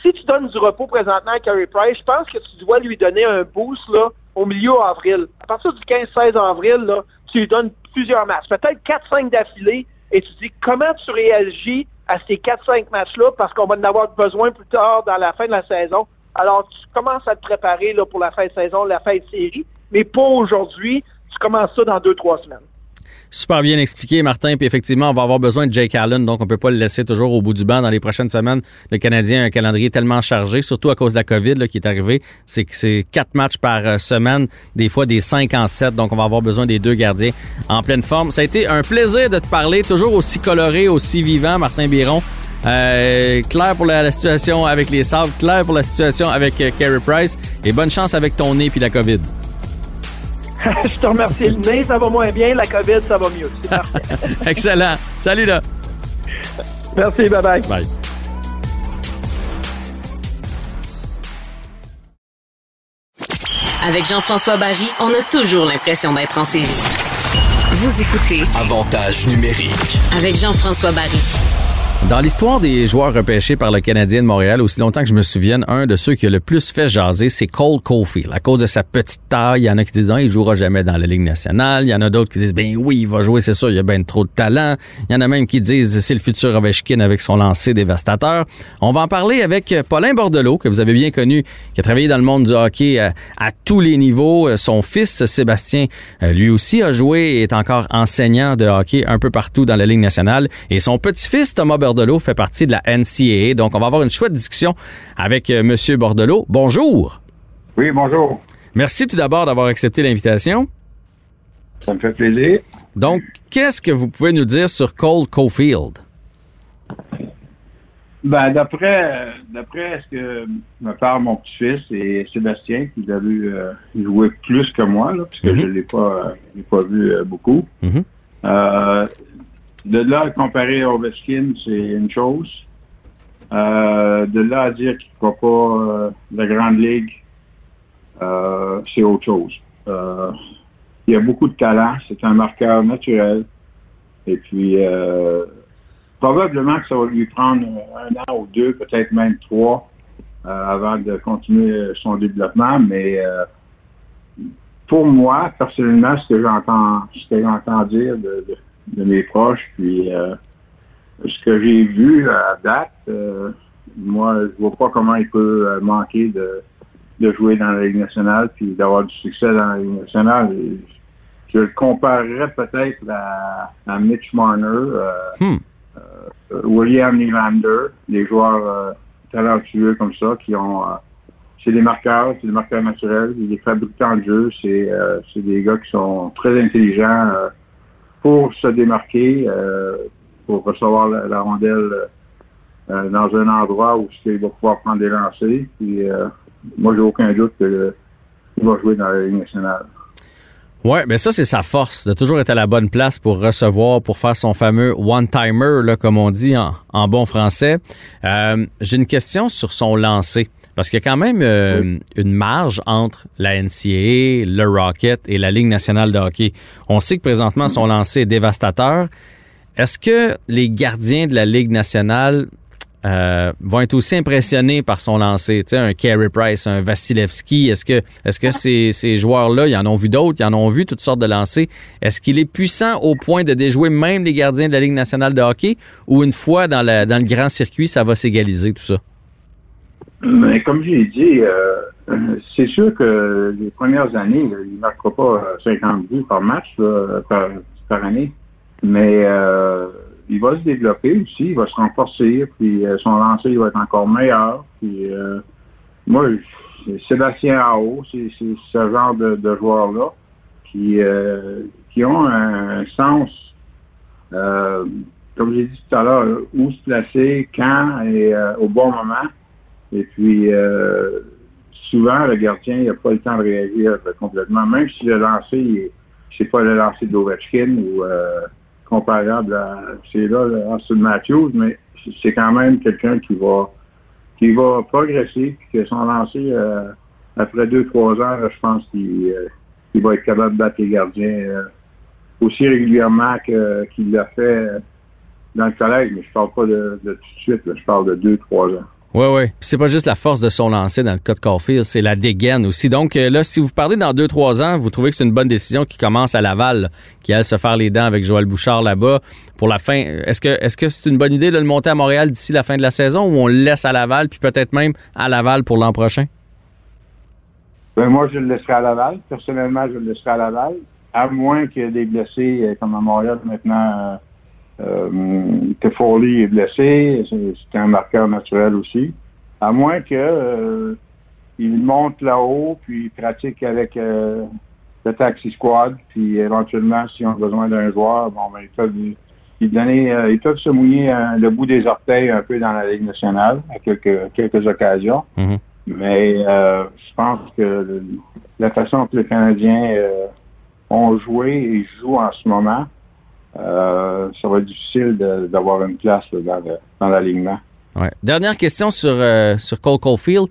si tu donnes du repos présentement à Carey Price, je pense que tu dois lui donner un boost là, au milieu avril. À partir du 15-16 avril, tu lui donnes plusieurs matchs, peut-être 4-5 d'affilée, et tu dis comment tu réagis à ces 4-5 matchs-là, parce qu'on va en avoir besoin plus tard dans la fin de la saison. Alors, tu commences à te préparer là, pour la fin de saison, la fin de série, mais pas aujourd'hui. tu commences ça dans deux, trois semaines. Super bien expliqué, Martin. Puis effectivement, on va avoir besoin de Jake Allen, donc on peut pas le laisser toujours au bout du banc dans les prochaines semaines. Le Canadien a un calendrier tellement chargé, surtout à cause de la COVID là, qui est arrivée. C'est que c'est quatre matchs par euh, semaine, des fois des cinq en sept. Donc on va avoir besoin des deux gardiens en pleine forme. Ça a été un plaisir de te parler, toujours aussi coloré, aussi vivant, Martin Biron. Euh, clair pour la, situation avec les sables, clair pour la situation avec euh, Carey Price. Et bonne chance avec ton nez puis la COVID. je te remercie. Le nez, ça va moins bien. La COVID, ça va mieux. C'est parfait. Excellent. Salut là. Merci. Bye bye. Bye. Avec Jean-François Barry, on a toujours l'impression d'être en série. Vous écoutez Avantage numérique. avec Jean-François Barry. Dans l'histoire des joueurs repêchés par le Canadien de Montréal, aussi longtemps que je me souvienne, un de ceux qui a le plus fait jaser, c'est Cole Caulfield. À cause de sa petite taille, il y en a qui disent non, il jouera jamais dans la Ligue nationale. Il y en a d'autres qui disent ben oui, il va jouer, c'est ça, il a bien trop de talent. Il y en a même qui disent c'est le futur Ovechkin avec son lancer dévastateur. On va en parler avec Paulin Bordelot, que vous avez bien connu, qui a travaillé dans le monde du hockey à, à tous les niveaux. Son fils Sébastien, euh, lui aussi a joué et est encore enseignant de hockey un peu partout dans la Ligue nationale. Et son petit-fils Thomas Bordelot fait partie de la NCAA. Donc, on va avoir une chouette discussion avec euh, Monsieur Bordelot. Bonjour. Oui, bonjour. Merci tout d'abord d'avoir accepté l'invitation. Ça me fait plaisir. Donc, qu'est-ce que vous pouvez nous dire sur Cole Caulfield? Ben, d'après, d'après ce que me parle mon petit-fils et Sébastien, qui a vu euh, jouer plus que moi, là, puisque Mhm. je ne l'ai pas, pas vu euh, beaucoup. Mhm. Euh, de là à comparer Ovechkin, c'est une chose. Euh, de là à dire qu'il ne fera pas euh, la Grande Ligue, euh, c'est autre chose. Il a beaucoup de talent, c'est un marqueur naturel. Et puis, probablement que ça va lui prendre un an ou deux, peut-être même trois, avant de continuer son développement. Mais pour moi, personnellement, ce que j'entends, ce que j'entends dire de- de mes proches, puis euh, ce que j'ai vu à date, euh, moi, je vois pas comment il peut euh, manquer de, de jouer dans la Ligue nationale puis d'avoir du succès dans la Ligue nationale. Je le comparerais peut-être à, à Mitch Marner, euh, Hmm. William Nylander, des joueurs talentueux comme ça qui ont... c'est des marqueurs, c'est des marqueurs naturels, c'est des fabricants de jeu, c'est euh, des gars qui sont très intelligents euh, pour se démarquer, euh, pour recevoir la, rondelle euh, dans un endroit où il va pouvoir prendre des lancers. Puis, euh, moi, j'ai aucun doute qu'il va jouer dans la Ligue nationale. Ouais, ben ça c'est sa force de toujours être à la bonne place pour recevoir, pour faire son fameux one-timer, comme on dit en, en bon français. J'ai une question sur son lancer. Parce qu'il y a quand même euh, une marge entre la NCAA, le Rocket et la Ligue nationale de hockey. On sait que présentement son lancer est dévastateur. Est-ce que les gardiens de la Ligue nationale euh, vont être aussi impressionnés par son lancer? Tu sais, un Carey Price, un Vasilevski, est-ce que, est-ce que ces, joueurs-là, ils en ont vu d'autres, ils en ont vu toutes sortes de lancers? Est-ce qu'il est puissant au point de déjouer même les gardiens de la Ligue nationale de hockey? Ou une fois dans, dans le grand circuit, ça va s'égaliser tout ça? Mais comme j'ai dit, euh, c'est sûr que les premières années, il ne marquera pas euh, 50 buts par match là, par, année. Mais euh, il va se développer aussi, il va se renforcer, puis euh, son lancer il va être encore meilleur. Puis euh, moi, Sébastien Ao, c'est ce genre de, joueurs-là qui, euh, qui ont un, sens, euh, comme j'ai dit tout à l'heure, où se placer, quand et euh, au bon moment. Et puis, euh, souvent, le gardien, il n'a pas le temps de réagir euh, complètement, même si le lancer, c'est pas le lancer d'Ovechkin ou euh, comparable à, c'est là, de Matthews, mais c'est quand même quelqu'un qui va qui va progresser, puis que son lancer, euh, après deux, trois là, je pense qu'il euh, va être capable de battre les gardiens euh, aussi régulièrement qu'il l'a fait dans le collège, mais je parle pas de, de tout de suite, là, je parle de deux, trois ans. Oui, oui. Puis c'est pas juste la force de son lancer dans le cas de c'est la dégaine aussi. Donc euh, là, si vous parlez dans deux, trois ans, vous trouvez que c'est une bonne décision qui commence à Laval, qui allait se faire les dents avec Joël Bouchard là-bas pour la fin. Est-ce que est-ce que c'est une bonne idée de le monter à Montréal d'ici la fin de la saison ou on le laisse à Laval, puis peut-être même à Laval pour l'an prochain? Ben, moi, je le laisserai à Laval. Personnellement, je le laisserai à Laval. à moins qu'il y ait des blessés, euh, comme à Montréal maintenant, euh, que Foley est blessé, c'est un marqueur naturel aussi. À moins que il monte là-haut, puis il pratique avec le taxi squad, puis éventuellement, s'ils ont besoin d'un joueur, bon, ben, ils peuvent, ils, donner, ils peuvent se mouiller le bout des orteils un peu dans la Ligue nationale à quelques, quelques occasions. Mhm. Mais je pense que la façon que les Canadiens ont joué et jouent en ce moment, euh, ça va être difficile d'avoir une place dans, dans l'alignement. Ouais. Dernière question sur, euh, sur Cole Caulfield.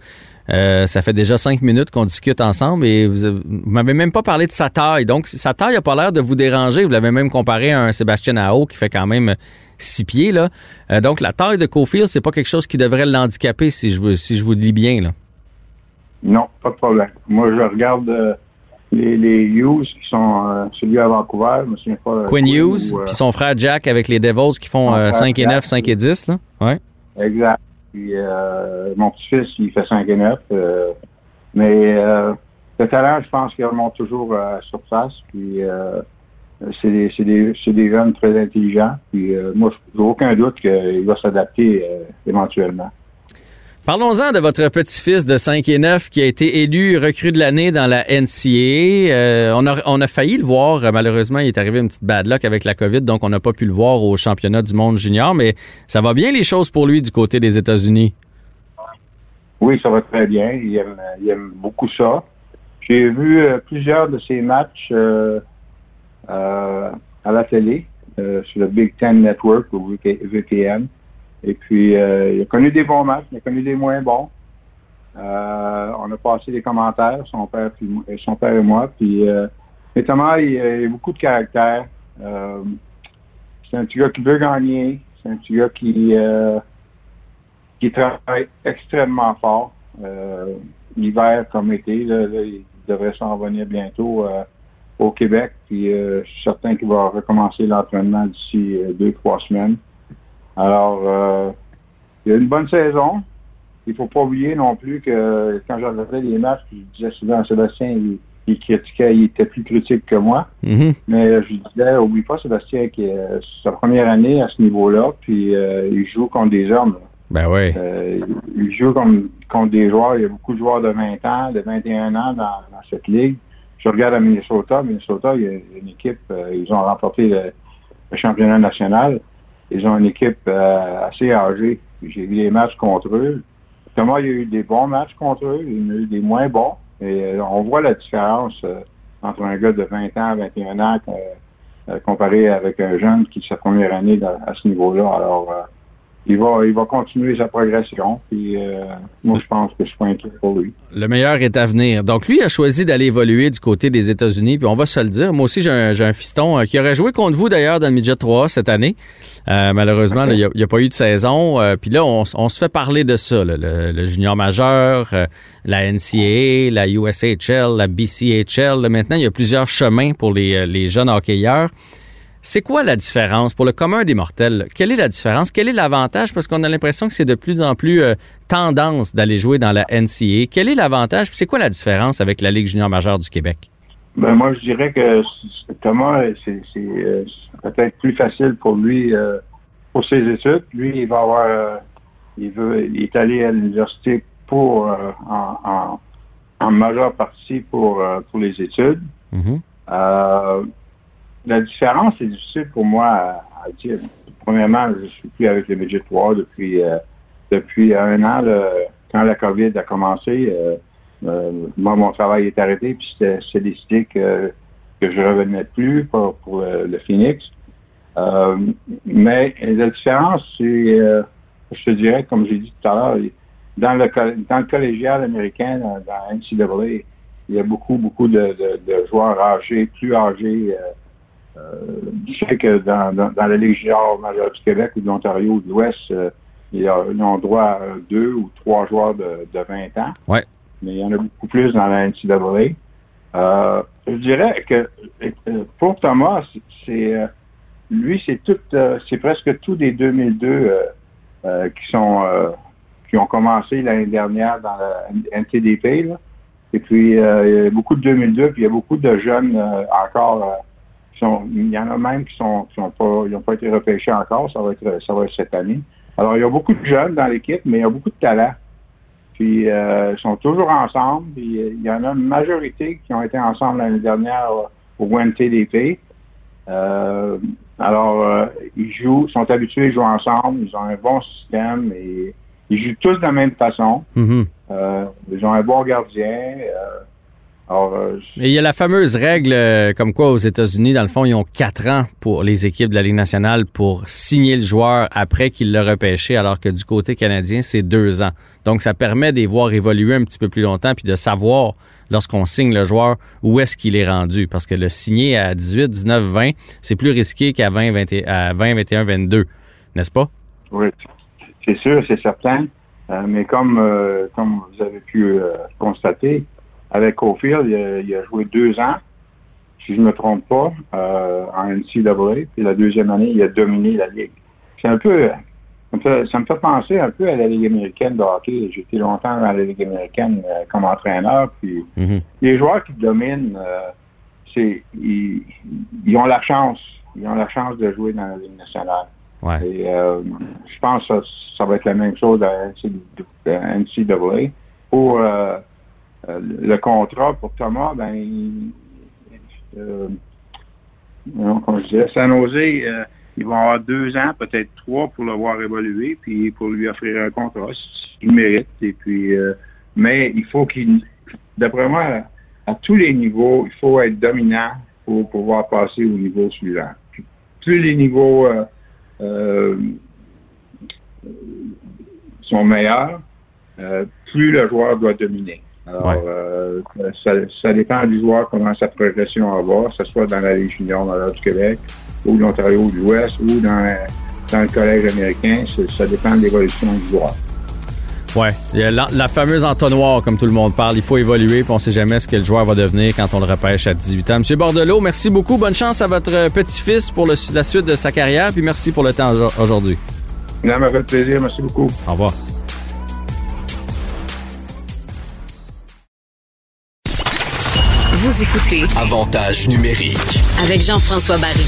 Euh, ça fait déjà cinq minutes qu'on discute ensemble et vous, ne m'avez même pas parlé de sa taille. Donc, sa taille n'a pas l'air de vous déranger. Vous l'avez même comparé à un Sébastien Ao qui fait quand même six pieds. Là. donc, la taille de Caulfield, c'est pas quelque chose qui devrait l'handicaper si je, si je vous lis bien. Là. Non, pas de problème. Moi, je regarde les, les Hughes qui sont euh, celui à Vancouver, je me souviens pas. Quinn Hughes, euh, puis son frère Jack avec les Devils qui font 5 euh, et 9, 5 et 10, là. Ouais. Exact. Puis mon petit-fils, il fait 5 et 9. mais le talent, je pense qu'il remonte toujours à la surface. Puis c'est des, des, des, jeunes très intelligents. Puis moi, j'ai aucun doute qu'il va s'adapter éventuellement. Parlons-en de votre petit-fils de 5 et 9 qui a été élu recrue de l'année dans la NCA. Euh, on, a, failli le voir. Malheureusement, il est arrivé une petite bad luck avec la COVID, donc on n'a pas pu le voir au championnat du monde junior, mais ça va bien les choses pour lui du côté des États-Unis? Oui, ça va très bien. Il aime, beaucoup ça. J'ai vu euh, plusieurs de ses matchs euh, à la télé sur le Big Ten Network ou VPN. Et puis, euh, il a connu des bons matchs, il a connu des moins bons. Euh, on a passé des commentaires, son père, et moi. Puis, euh, notamment, il, a beaucoup de caractère. c'est un petit gars qui veut gagner. C'est un petit gars qui, qui travaille extrêmement fort. L'hiver comme été, il devrait s'en revenir bientôt au Québec. Puis, je suis certain qu'il va recommencer l'entraînement d'ici deux, trois semaines. Alors, euh, il y a une bonne saison. Il ne faut pas oublier non plus que quand je regardais les matchs, je disais souvent à Sébastien, il, critiquait, il était plus critique que moi. Mm-hmm. Mais je disais, oublie pas Sébastien qui est sa première année à ce niveau-là, puis euh, il joue contre des hommes. Ben oui. Euh, il joue contre, des joueurs, il y a beaucoup de joueurs de 20 ans, de 21 ans dans, cette ligue. Je regarde à Minnesota, Minnesota, il y a une équipe, ils ont remporté le championnat national. Ils ont une équipe euh, assez âgée. J'ai vu des matchs contre eux. Thomas, il y a eu des bons matchs contre eux, il y a eu des moins bons. Et euh, on voit la différence euh, entre un gars de 20 ans, 21 ans, comparé avec un jeune qui sa première année à ce niveau-là. Alors, il va, il va continuer sa progression. Puis euh, moi, je pense que je suis pas inquiet pour lui. Le meilleur est à venir. Donc, lui a choisi d'aller évoluer du côté des États-Unis. Puis on va se le dire. Moi aussi, j'ai un, un, fiston euh, qui aurait joué contre vous d'ailleurs dans le Midget 3 cette année. Euh, malheureusement, il n'y a, pas eu de saison. puis là, on, se fait parler de ça. le, junior majeur, la NCAA, la USHL, la BCHL. maintenant, il y a plusieurs chemins pour les, les jeunes hockeyeurs. C'est quoi la différence pour le commun des mortels? Quelle est la différence? Quel est l'avantage? Parce qu'on a l'impression que c'est de plus en plus euh, tendance d'aller jouer dans la NCA. Quel est l'avantage? C'est quoi la différence avec la Ligue junior majeure du Québec? Ben moi, je dirais que Thomas, c'est euh, peut-être plus facile pour lui euh, pour ses études. Lui, il va avoir, il veut, il est allé à l'université pour en, en, majeure partie pour pour les études. Mm-hmm. La différence, c'est difficile pour moi à, dire. Premièrement, je suis plus avec le Midget 3 depuis, euh, depuis un an. quand la COVID a commencé, euh, euh, moi, mon travail est arrêté, puis c'était décidé que, que je revenais plus pour, pour le Phoenix. mais la différence, c'est, je te dirais, comme j'ai dit tout à l'heure, dans le, dans le collégial américain, dans, dans NCAA, il y a beaucoup, beaucoup de, de joueurs âgés, plus âgés je sais que dans, dans, la Ligue junior majeure du Québec ou de l'Ontario ou de l'Ouest, euh, ils ont droit à deux ou trois joueurs de, de 20 ans. Ouais. Mais il y en a beaucoup plus dans la NCAA. Euh, je dirais que euh, pour Thomas, c'est euh, lui, c'est tout, c'est presque tous des 2002 qui sont qui ont commencé l'année dernière dans la NTDP. Là. Et puis, euh, il y a beaucoup de 2002, puis il y a beaucoup de jeunes euh, encore. Sont, il y en a même qui sont, qui sont pas, ils n'ont pas été repêchés encore. Ça va être, ça va être cette année. Alors, il y a beaucoup de jeunes dans l'équipe, mais il y a beaucoup de talent. Puis, euh, ils sont toujours ensemble. Puis, il y en a une majorité qui ont été ensemble l'année dernière au WNTDP. Euh, alors, euh, ils jouent, sont habitués à jouer ensemble. Ils ont un bon système et ils jouent tous de la même façon. Mhm. Euh, ils ont un bon gardien. euh, alors, euh, Et il y a la fameuse règle euh, comme quoi aux États-Unis, dans le fond, ils ont quatre ans pour les équipes de la Ligue nationale pour signer le joueur après qu'il l'a repêché, alors que du côté canadien, c'est deux ans. Donc, ça permet de les voir évoluer un petit peu plus longtemps puis de savoir, lorsqu'on signe le joueur, où est-ce qu'il est rendu. Parce que le signer à 18, 19, 20, c'est plus risqué qu'à 20, 20, et- à 20, 21, 22. N'est-ce pas? oui, c'est sûr, c'est certain. Euh, mais comme, comme vous avez pu constater, avec Cofield, il a, il a joué deux ans, si je ne me trompe pas, euh, en NCAA. Puis la deuxième année, il a dominé la Ligue. C'est un peu... Ça me, fait, ça me fait penser un peu à la Ligue américaine de hockey. J'ai été longtemps dans la Ligue américaine euh, comme entraîneur. Puis Mhm. les joueurs qui dominent, euh, c'est ils, ils ont la chance. Ils ont la chance de jouer dans la Ligue nationale. Ouais. Et je pense que ça, ça va être la même chose à NCAA. Pour euh, euh, le contrat pour Thomas, ben euh, non, comment je dirais, San Jose, euh, ils vont avoir deux ans, peut-être trois pour le voir évoluer, puis pour lui offrir un contrat, il mérite. Et puis, euh, mais il faut qu'il, d'après moi, à tous les niveaux, il faut être dominant pour pouvoir passer au niveau suivant. Plus les niveaux euh, euh, sont meilleurs, euh, plus le joueur doit dominer. Alors, Ouais. euh, ça, ça dépend du joueur comment sa progression va que ce soit dans la Ligue junior l'Ordre du Québec, ou l'Ontario de l'Ouest, ou dans, dans le collège américain. Ça dépend de l'évolution du joueur. Ouais. Il y a la, la fameuse entonnoir, comme tout le monde parle. Il faut évoluer, puis on sait jamais ce que le joueur va devenir quand on le repêche à 18 ans. Monsieur Bordelot, merci beaucoup. Bonne chance à votre petit-fils pour le- la suite de sa carrière, puis merci pour le temps au- aujourd'hui. Ça m'a fait plaisir. Merci beaucoup. Au revoir. Vous écoutez Avantage numérique. avec Jean-François Barry.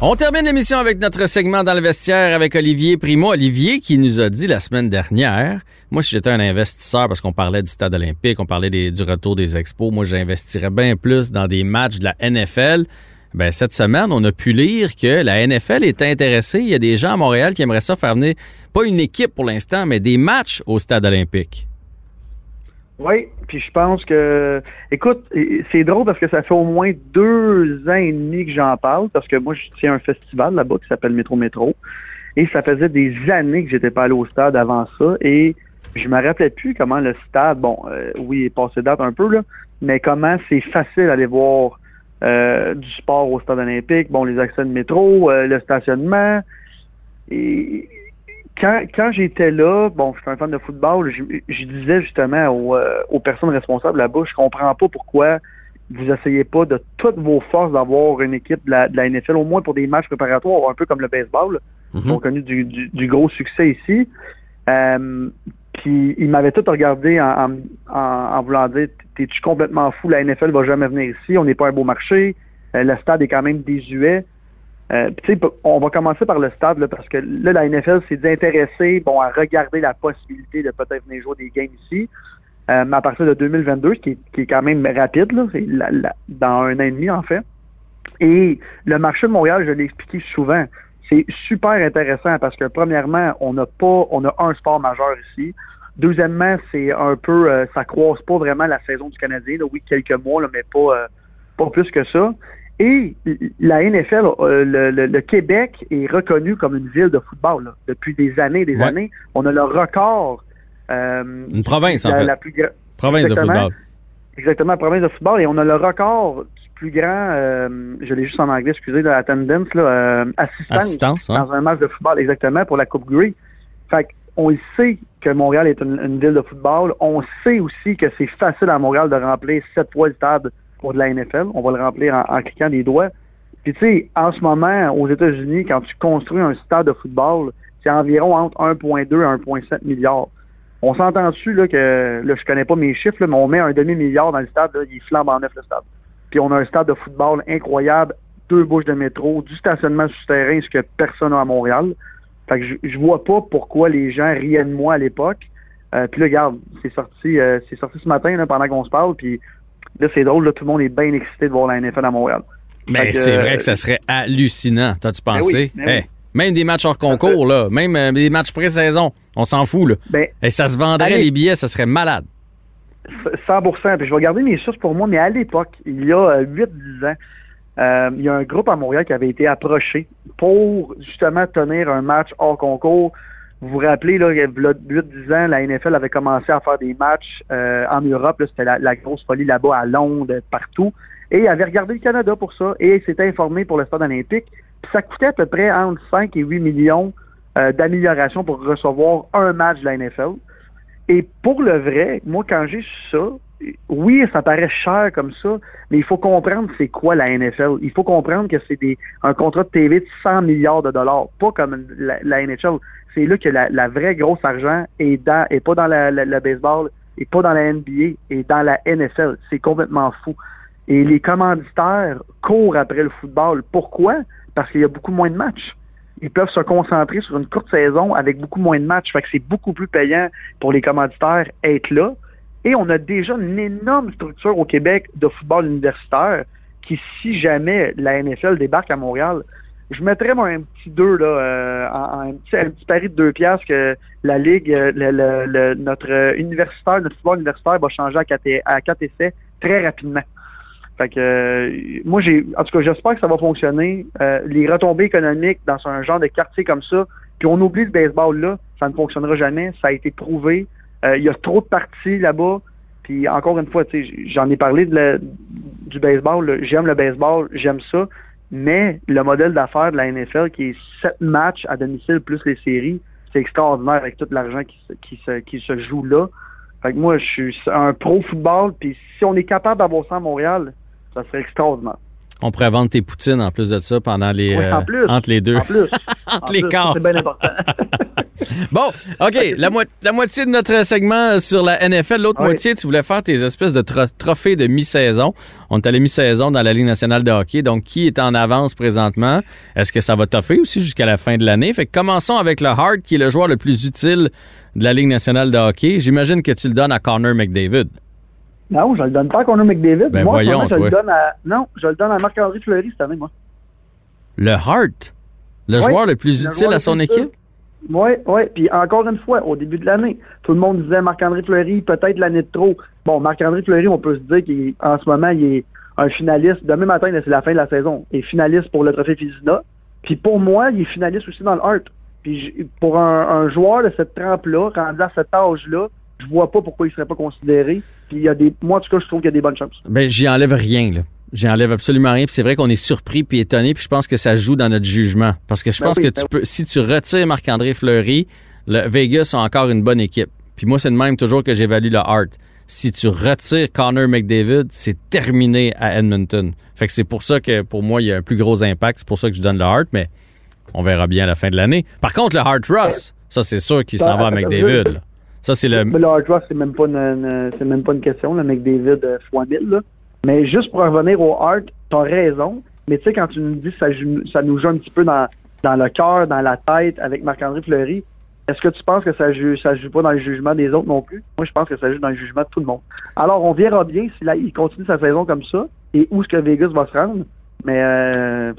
On termine l'émission avec notre segment dans le vestiaire avec Olivier Primo. Olivier qui nous a dit la semaine dernière, moi si j'étais un investisseur parce qu'on parlait du stade olympique, on parlait des- du retour des expos, moi j'investirais bien plus dans des matchs de la NFL. Ben, cette semaine, on a pu lire que la NFL est intéressée. Il y a des gens à Montréal qui aimeraient ça faire venir, pas une équipe pour l'instant, mais des matchs au stade olympique. Oui, puis je pense que, écoute, c'est drôle parce que ça fait au moins deux ans et demi que j'en parle, parce que moi, je tiens un festival là-bas qui s'appelle Métro Métro, et ça faisait des années que j'étais pas allé au stade avant ça, et je me rappelais plus comment le stade, bon, euh, oui, il est passé date un peu, là, mais comment c'est facile d'aller voir euh, du sport au stade olympique, bon, les accès de métro, euh, le stationnement, et quand, quand j'étais là, bon, je suis un fan de football, je, je disais justement aux, euh, aux personnes responsables là-bas, je comprends pas pourquoi vous essayez pas de toutes vos forces d'avoir une équipe de la, de la NFL, au moins pour des matchs préparatoires, un peu comme le baseball, qui ont connu du, du, du gros succès ici. Euh, puis ils m'avaient tout regardé en, en, en, en voulant dire T'es-tu complètement fou, la NFL va jamais venir ici, on n'est pas un beau marché, euh, le stade est quand même désuet. Euh, on va commencer par le stade parce que là, la NFL s'est intéressée bon, à regarder la possibilité de peut-être venir jouer des games ici. Euh, à partir de 2022, ce qui est, qui est quand même rapide, là, dans un an et demi en fait. Et le marché de Montréal, je l'ai expliqué souvent, c'est super intéressant parce que premièrement, on n'a pas, on a un sport majeur ici. Deuxièmement, c'est un peu, euh, ça croise pas vraiment la saison du Canadien. oui, quelques mois, mais pas, euh, pas plus que ça. Et la NFL, euh, le, le- le Québec est reconnu comme une ville de football là, depuis des années et des Ouais. années. On a le record. euh, Une province, en la, fait. la plus Province de football. Exactement, la province de football. Et on a le record du plus grand, euh, je l'ai juste en anglais, excusez, de attendance, là, euh, assistance, Assistance, dans un match de football, exactement, pour la Coupe Grey. Fait on sait que Montréal est une, une ville de football. On sait aussi que c'est facile à Montréal de remplir sept fois le stade pour de la NFL. On va le remplir en, cliquant des doigts. Puis tu sais, en ce moment, aux États-Unis, quand tu construis un stade de football, c'est environ entre 1,2 et 1,7 milliards. On s'entend dessus là, que là, je connais pas mes chiffres, mais on met un demi-milliard dans le stade, il flambe en neuf le stade. Puis on a un stade de football incroyable, deux bouches de métro, du stationnement souterrain, ce que personne n'a à Montréal. Fait que je, vois pas pourquoi les gens riaient de moi à l'époque. Euh, puis là, regarde, c'est sorti, euh, c'est sorti ce matin pendant qu'on se parle, puis là, c'est drôle, là, tout le monde est bien excité de voir la NFL à Montréal. Mais que, c'est vrai euh, que ça serait hallucinant, t'as-tu pensé? oui, ben oui. Hey, même des matchs hors concours, là, même euh, des matchs pré-saison, on s'en fout. Là. Ben, Et ça se vendrait, allez. les billets, ça serait malade. 100 Puis je vais garder mes sources pour moi, mais à l'époque, il y a euh, 8-10 ans, euh, il y a un groupe à Montréal qui avait été approché pour justement tenir un match hors concours. Vous vous rappelez, là, il y a 8-10 ans, la NFL avait commencé à faire des matchs euh, en Europe. C'était la, la grosse folie là-bas, à Londres, partout. Et il avait regardé le Canada pour ça et il s'était informé pour le stade olympique. Puis ça coûtait à peu près entre 5 et 8 millions euh, d'amélioration pour recevoir un match de la NFL. Et pour le vrai, moi, quand j'ai su ça, oui, ça paraît cher comme ça, mais il faut comprendre c'est quoi la NFL. Il faut comprendre que c'est un contrat de TV de 100 milliards de dollars, pas comme la, NHL. C'est là que la, la vraie grosse argent est dans, pas dans le baseball, et pas dans la NBA, et dans la NFL. C'est complètement fou. Et les commanditaires courent après le football. Pourquoi? Parce qu'il y a beaucoup moins de matchs ils peuvent se concentrer sur une courte saison avec beaucoup moins de matchs. Fait que c'est beaucoup plus payant pour les commanditaires être là. Et on a déjà une énorme structure au Québec de football universitaire qui, si jamais la NFL débarque à Montréal, je mettrais moi un petit 2 là, euh, un, petit, pari de 2 piastres que la Ligue, euh, notre universitaire, notre football universitaire va changer à 4, à quatre essais très rapidement. Euh, moi en tout cas j'espère que ça va fonctionner. Les retombées économiques dans un genre de quartier comme ça, puis on oublie le baseball là, ça ne fonctionnera jamais. Ça a été prouvé. Euh, Il y a trop de parties là-bas. Puis encore une fois, j'en ai parlé de du baseball. J'aime le baseball, j'aime ça. Mais le modèle d'affaires de la NFL, qui est sept matchs à domicile plus les séries, c'est extraordinaire avec tout l'argent qui, se- qui, se, qui se joue là. Moi, je suis un pro football. Puis si on est capable d'avoir ça à Montréal, ça serait extraordinaire. On pourrait vendre tes poutines en plus de ça pendant les Oui, en euh, entre les deux. En plus. Entre En les quarts. C'est bien important. Bon, OK, la, mo- la moitié de notre segment sur la NFL, l'autre Oui. moitié, tu voulais faire tes espèces de tro- trophées de mi-saison. On est allé mi-saison dans la Ligue nationale de hockey. Donc, qui est en avance présentement? Est-ce que ça va toffer aussi jusqu'à la fin de l'année? Fait que commençons avec le Hart, qui est le joueur le plus utile de la Ligue nationale de hockey. J'imagine que tu le donnes à Connor McDavid. Non, je le donne pas à Connor McDavid. Ben moi, voyons, je toi. le donne à. Non, je le donne à Marc-André Fleury cette année, moi. Le Hart? Le Oui, joueur le plus le utile à son équipe? Oui, oui. Puis encore une fois, au début de l'année, tout le monde disait Marc-André Fleury, peut-être l'année de trop. Bon, Marc-André Fleury, on peut se dire qu'en ce moment, il est un finaliste. Demain matin, c'est la fin de la saison. Il est finaliste pour le trophée Fizina. Puis pour moi, il est finaliste aussi dans le Hart. Puis pour un, un joueur de cette trempe-là, rendu à cet âge-là, je vois pas pourquoi il serait pas considéré. Puis il y a des. Moi, en tout cas, je trouve qu'il y a des bonnes chances. Ben, j'y enlève rien, là. J'y enlève absolument rien. Puis c'est vrai qu'on est surpris puis étonné. Puis je pense que ça joue dans notre jugement. Parce que je Ben pense oui, que ben tu peux, si tu retires Marc-André Fleury, le Vegas a encore une bonne équipe. Puis moi, c'est de même toujours que j'évalue le Hart. Si tu retires Connor McDavid, c'est terminé à Edmonton. Fait que c'est pour ça que pour moi, il y a un plus gros impact. C'est pour ça que je donne le Hart, mais on verra bien à la fin de l'année. Par contre, le Hart Ross, ça c'est sûr qu'il s'en va à McDavid. là. Ça, c'est le. Le hard rock, c'est même pas une, c'est même pas une question, le McDavid euh, fois 1000. Là. Mais juste pour revenir au hard, t'as raison. Mais tu sais, quand tu nous dis que ça, ça nous joue un petit peu dans, dans le cœur, dans la tête avec Marc-André Fleury, est-ce que tu penses que ça joue, ça joue pas dans le jugement des autres non plus? Moi, je pense que ça joue dans le jugement de tout le monde. Alors, on verra bien si là, il continue sa saison comme ça et où est-ce que Vegas va se rendre. Mais euh,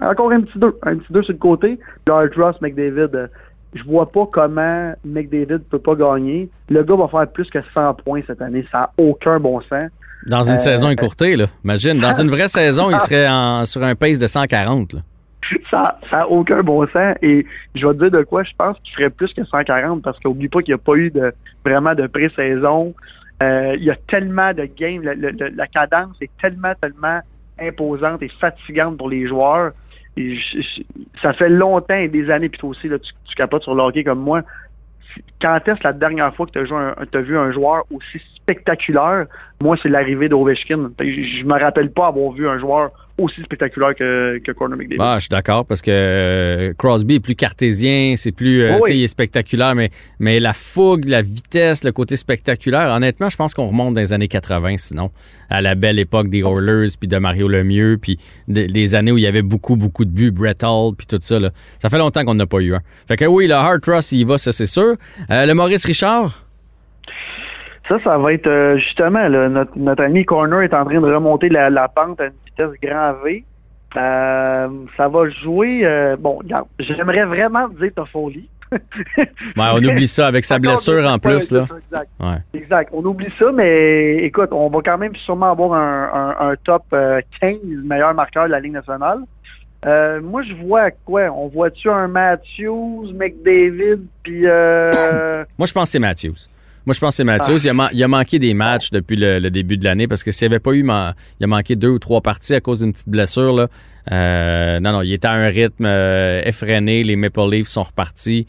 encore un petit deux, un petit deux sur le côté. Le hard Ross, McDavid, je vois pas comment McDavid peut pas gagner. Le gars va faire plus que 100 points cette année. Ça n'a aucun bon sens. Dans une Euh, saison écourtée, là. Imagine, dans une vraie saison, il serait en- sur un pace de 140. Là. Ça n'a aucun bon sens. Et je vais te dire de quoi je pense qu'il ferait plus que 140 parce qu'oublie pas qu'il n'y a pas eu de vraiment de pré-saison. Euh, il y a tellement de games. Le- le- le- la cadence est tellement, tellement imposante et fatigante pour les joueurs. Ça fait longtemps et des années, puis toi aussi, là, tu, capotes sur le hockey comme moi. Quand est-ce la dernière fois que tu as, vu un joueur aussi spectaculaire? Moi, c'est l'arrivée d'Ovechkin. Je me rappelle pas avoir vu un joueur aussi spectaculaire que, que Connor McDavid. Ah, je suis d'accord parce que euh, Crosby est plus cartésien, c'est plus, euh, oui. il est spectaculaire, mais, mais la fougue, la vitesse, le côté spectaculaire, honnêtement, je pense qu'on remonte dans les années 80, sinon, à la belle époque des Oilers, puis de Mario Lemieux, puis de- les années où il y avait beaucoup, beaucoup de buts, Brett Hall, puis tout ça. Là. Ça fait longtemps qu'on n'a pas eu un. Fait que oui, le Hard Ross, il y va, ça c'est sûr. Euh, le Maurice Richard, Ça, ça va être euh, justement, là, notre, notre ami Corner est en train de remonter la, la pente à une vitesse grand V. Euh, ça va jouer. euh, bon, regarde, j'aimerais vraiment dire Toffoli. ouais, on oublie ça avec sa blessure en plus. Là. Exact. Ouais. Exact. On oublie ça, mais écoute, on va quand même sûrement avoir un, un- un top euh, 15 meilleur marqueur de la Ligue nationale. Euh, moi, je vois quoi? On voit-tu un Matthews, McDavid, puis... Euh, Moi, je pense que c'est Matthews. Moi, je pense que c'est Matthews. Il, a il a manqué des matchs depuis le, le début de l'année parce que s'il n'y avait pas eu, man- il a manqué deux ou trois parties à cause d'une petite blessure. Là. Euh, non, non, il était à un rythme euh, effréné. Les Maple Leafs sont repartis.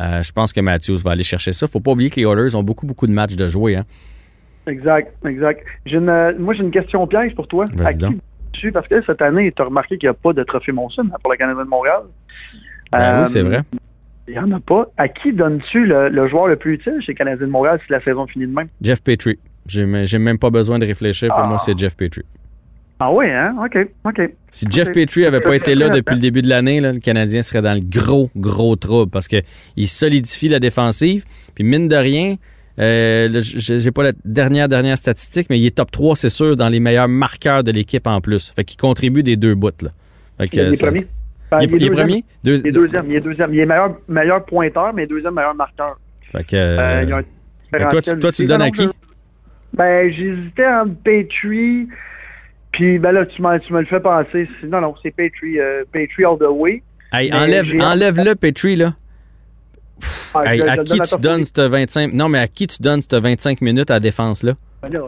Euh, je pense que Matthews va aller chercher ça. Faut pas oublier que les Oilers ont beaucoup, beaucoup de matchs de jouer. Hein. exact, exact. Une, moi, j'ai une question piège pour toi. À qui tu Parce que cette année, tu as remarqué qu'il n'y a pas de trophée Monson pour le Canadien de Montréal? Ben oui, c'est vrai. Il n'y en a pas. À qui donnes-tu le, le joueur le plus utile chez le Canadien de Montréal si la saison finit de même? Jeff Petrie. J'ai j'ai même pas besoin de réfléchir. Pour Ah. moi, c'est Jeff Petrie. Ah oui, hein? OK, OK. Si Jeff. Petrie avait pas été là depuis le début de l'année, là, le Canadien serait dans le gros, gros trouble parce que il solidifie la défensive. Puis mine de rien, euh, j- j'ai pas la dernière dernière statistique, mais il est top 3, c'est sûr, dans les meilleurs marqueurs de l'équipe en plus. Fait qu'il contribue des deux bouts. Là. Fait que, Il est ça- premier. Ben, Il est, il est deuxième. premier? Deux- Il est deuxième. Il est deuxième. Il est meilleur, meilleur pointeur, mais deuxième meilleur marqueur. Fait que, Euh, il y a un mais toi, tu, toi, tu le donnes à qui? Ben, j'hésitais entre Petrie, puis ben là, tu, me le fais penser. Non, non, c'est Petrie. euh, Petrie all the way. Hey, enlève, enlève-le, Petrie, là. Ah, Hey, je- je à qui tu donnes cette 25... Non, mais à qui tu donnes cette 25 minutes à la défense, là? Ben là,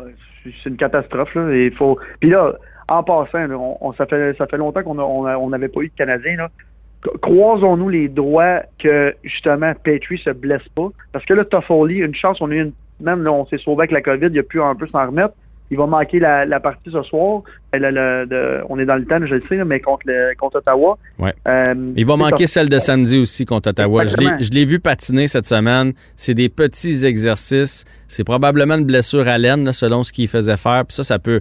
c'est- c'est une catastrophe. Là. Il faut... Puis là, en passant, ça, fait, ça fait longtemps qu'on n'avait on pas eu de Canadiens. Là. Croisons-nous les droits que, justement, Petrie se blesse pas. Parce que là, Toffoli, une chance, on a une... Même là, on s'est sauvé avec la COVID, il a pu un peu s'en remettre. Il va manquer la, la partie ce soir. Le- le- de- on est dans le temps, je le sais, mais contre, le, contre Ottawa. Ouais. Euh, Il va manquer ça. celle de samedi aussi contre Ottawa. Je l'ai- Exactement. je l'ai vu patiner cette semaine. C'est des petits exercices. C'est probablement une blessure à laine, là, selon ce qu'il faisait faire. Puis ça, ça peut.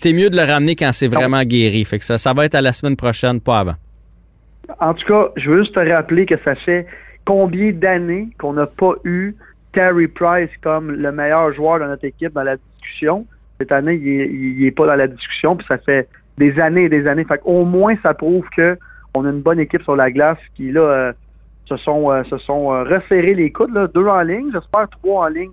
T'es mieux de le ramener quand c'est vraiment guéri. Fait que ça, ça va être à la semaine prochaine, pas avant. En tout cas, je veux juste te rappeler que ça fait combien d'années qu'on n'a pas eu Carey Price comme le meilleur joueur de notre équipe dans la discussion? Cette année, il est, il est pas dans la discussion, puis ça fait des années et des années. Fait au moins, ça prouve que on a une bonne équipe sur la glace qui, là, euh, se sont, euh, se sont euh, resserrés les coudes, là, deux en ligne, j'espère trois en ligne,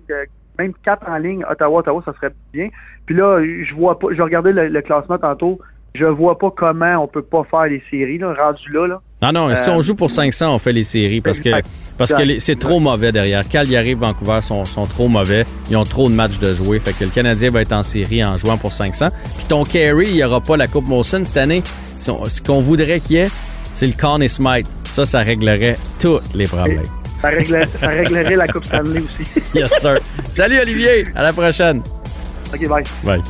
même quatre en ligne, Ottawa, Ottawa, ça serait bien. Puis là, je vois pas, je regardais le classement tantôt, je vois pas comment on peut pas faire les séries, là, rendu là, là. Non, non, si Euh, on joue pour 500, on fait les séries parce que, parce que c'est trop mauvais derrière. Calgary et Vancouver sont, sont trop mauvais. Ils ont trop de matchs de jouer. Fait que le Canadien va être en série en jouant pour 500. Puis ton carry, il n'y aura pas la Coupe Molson cette année. Ce qu'on voudrait qu'il y ait, c'est le Conn et Smite. Ça, ça réglerait tous les problèmes. Ça, réglerait, ça réglerait la Coupe Stanley aussi. Yes, sir. Salut, Olivier. À la prochaine. OK, bye. Bye.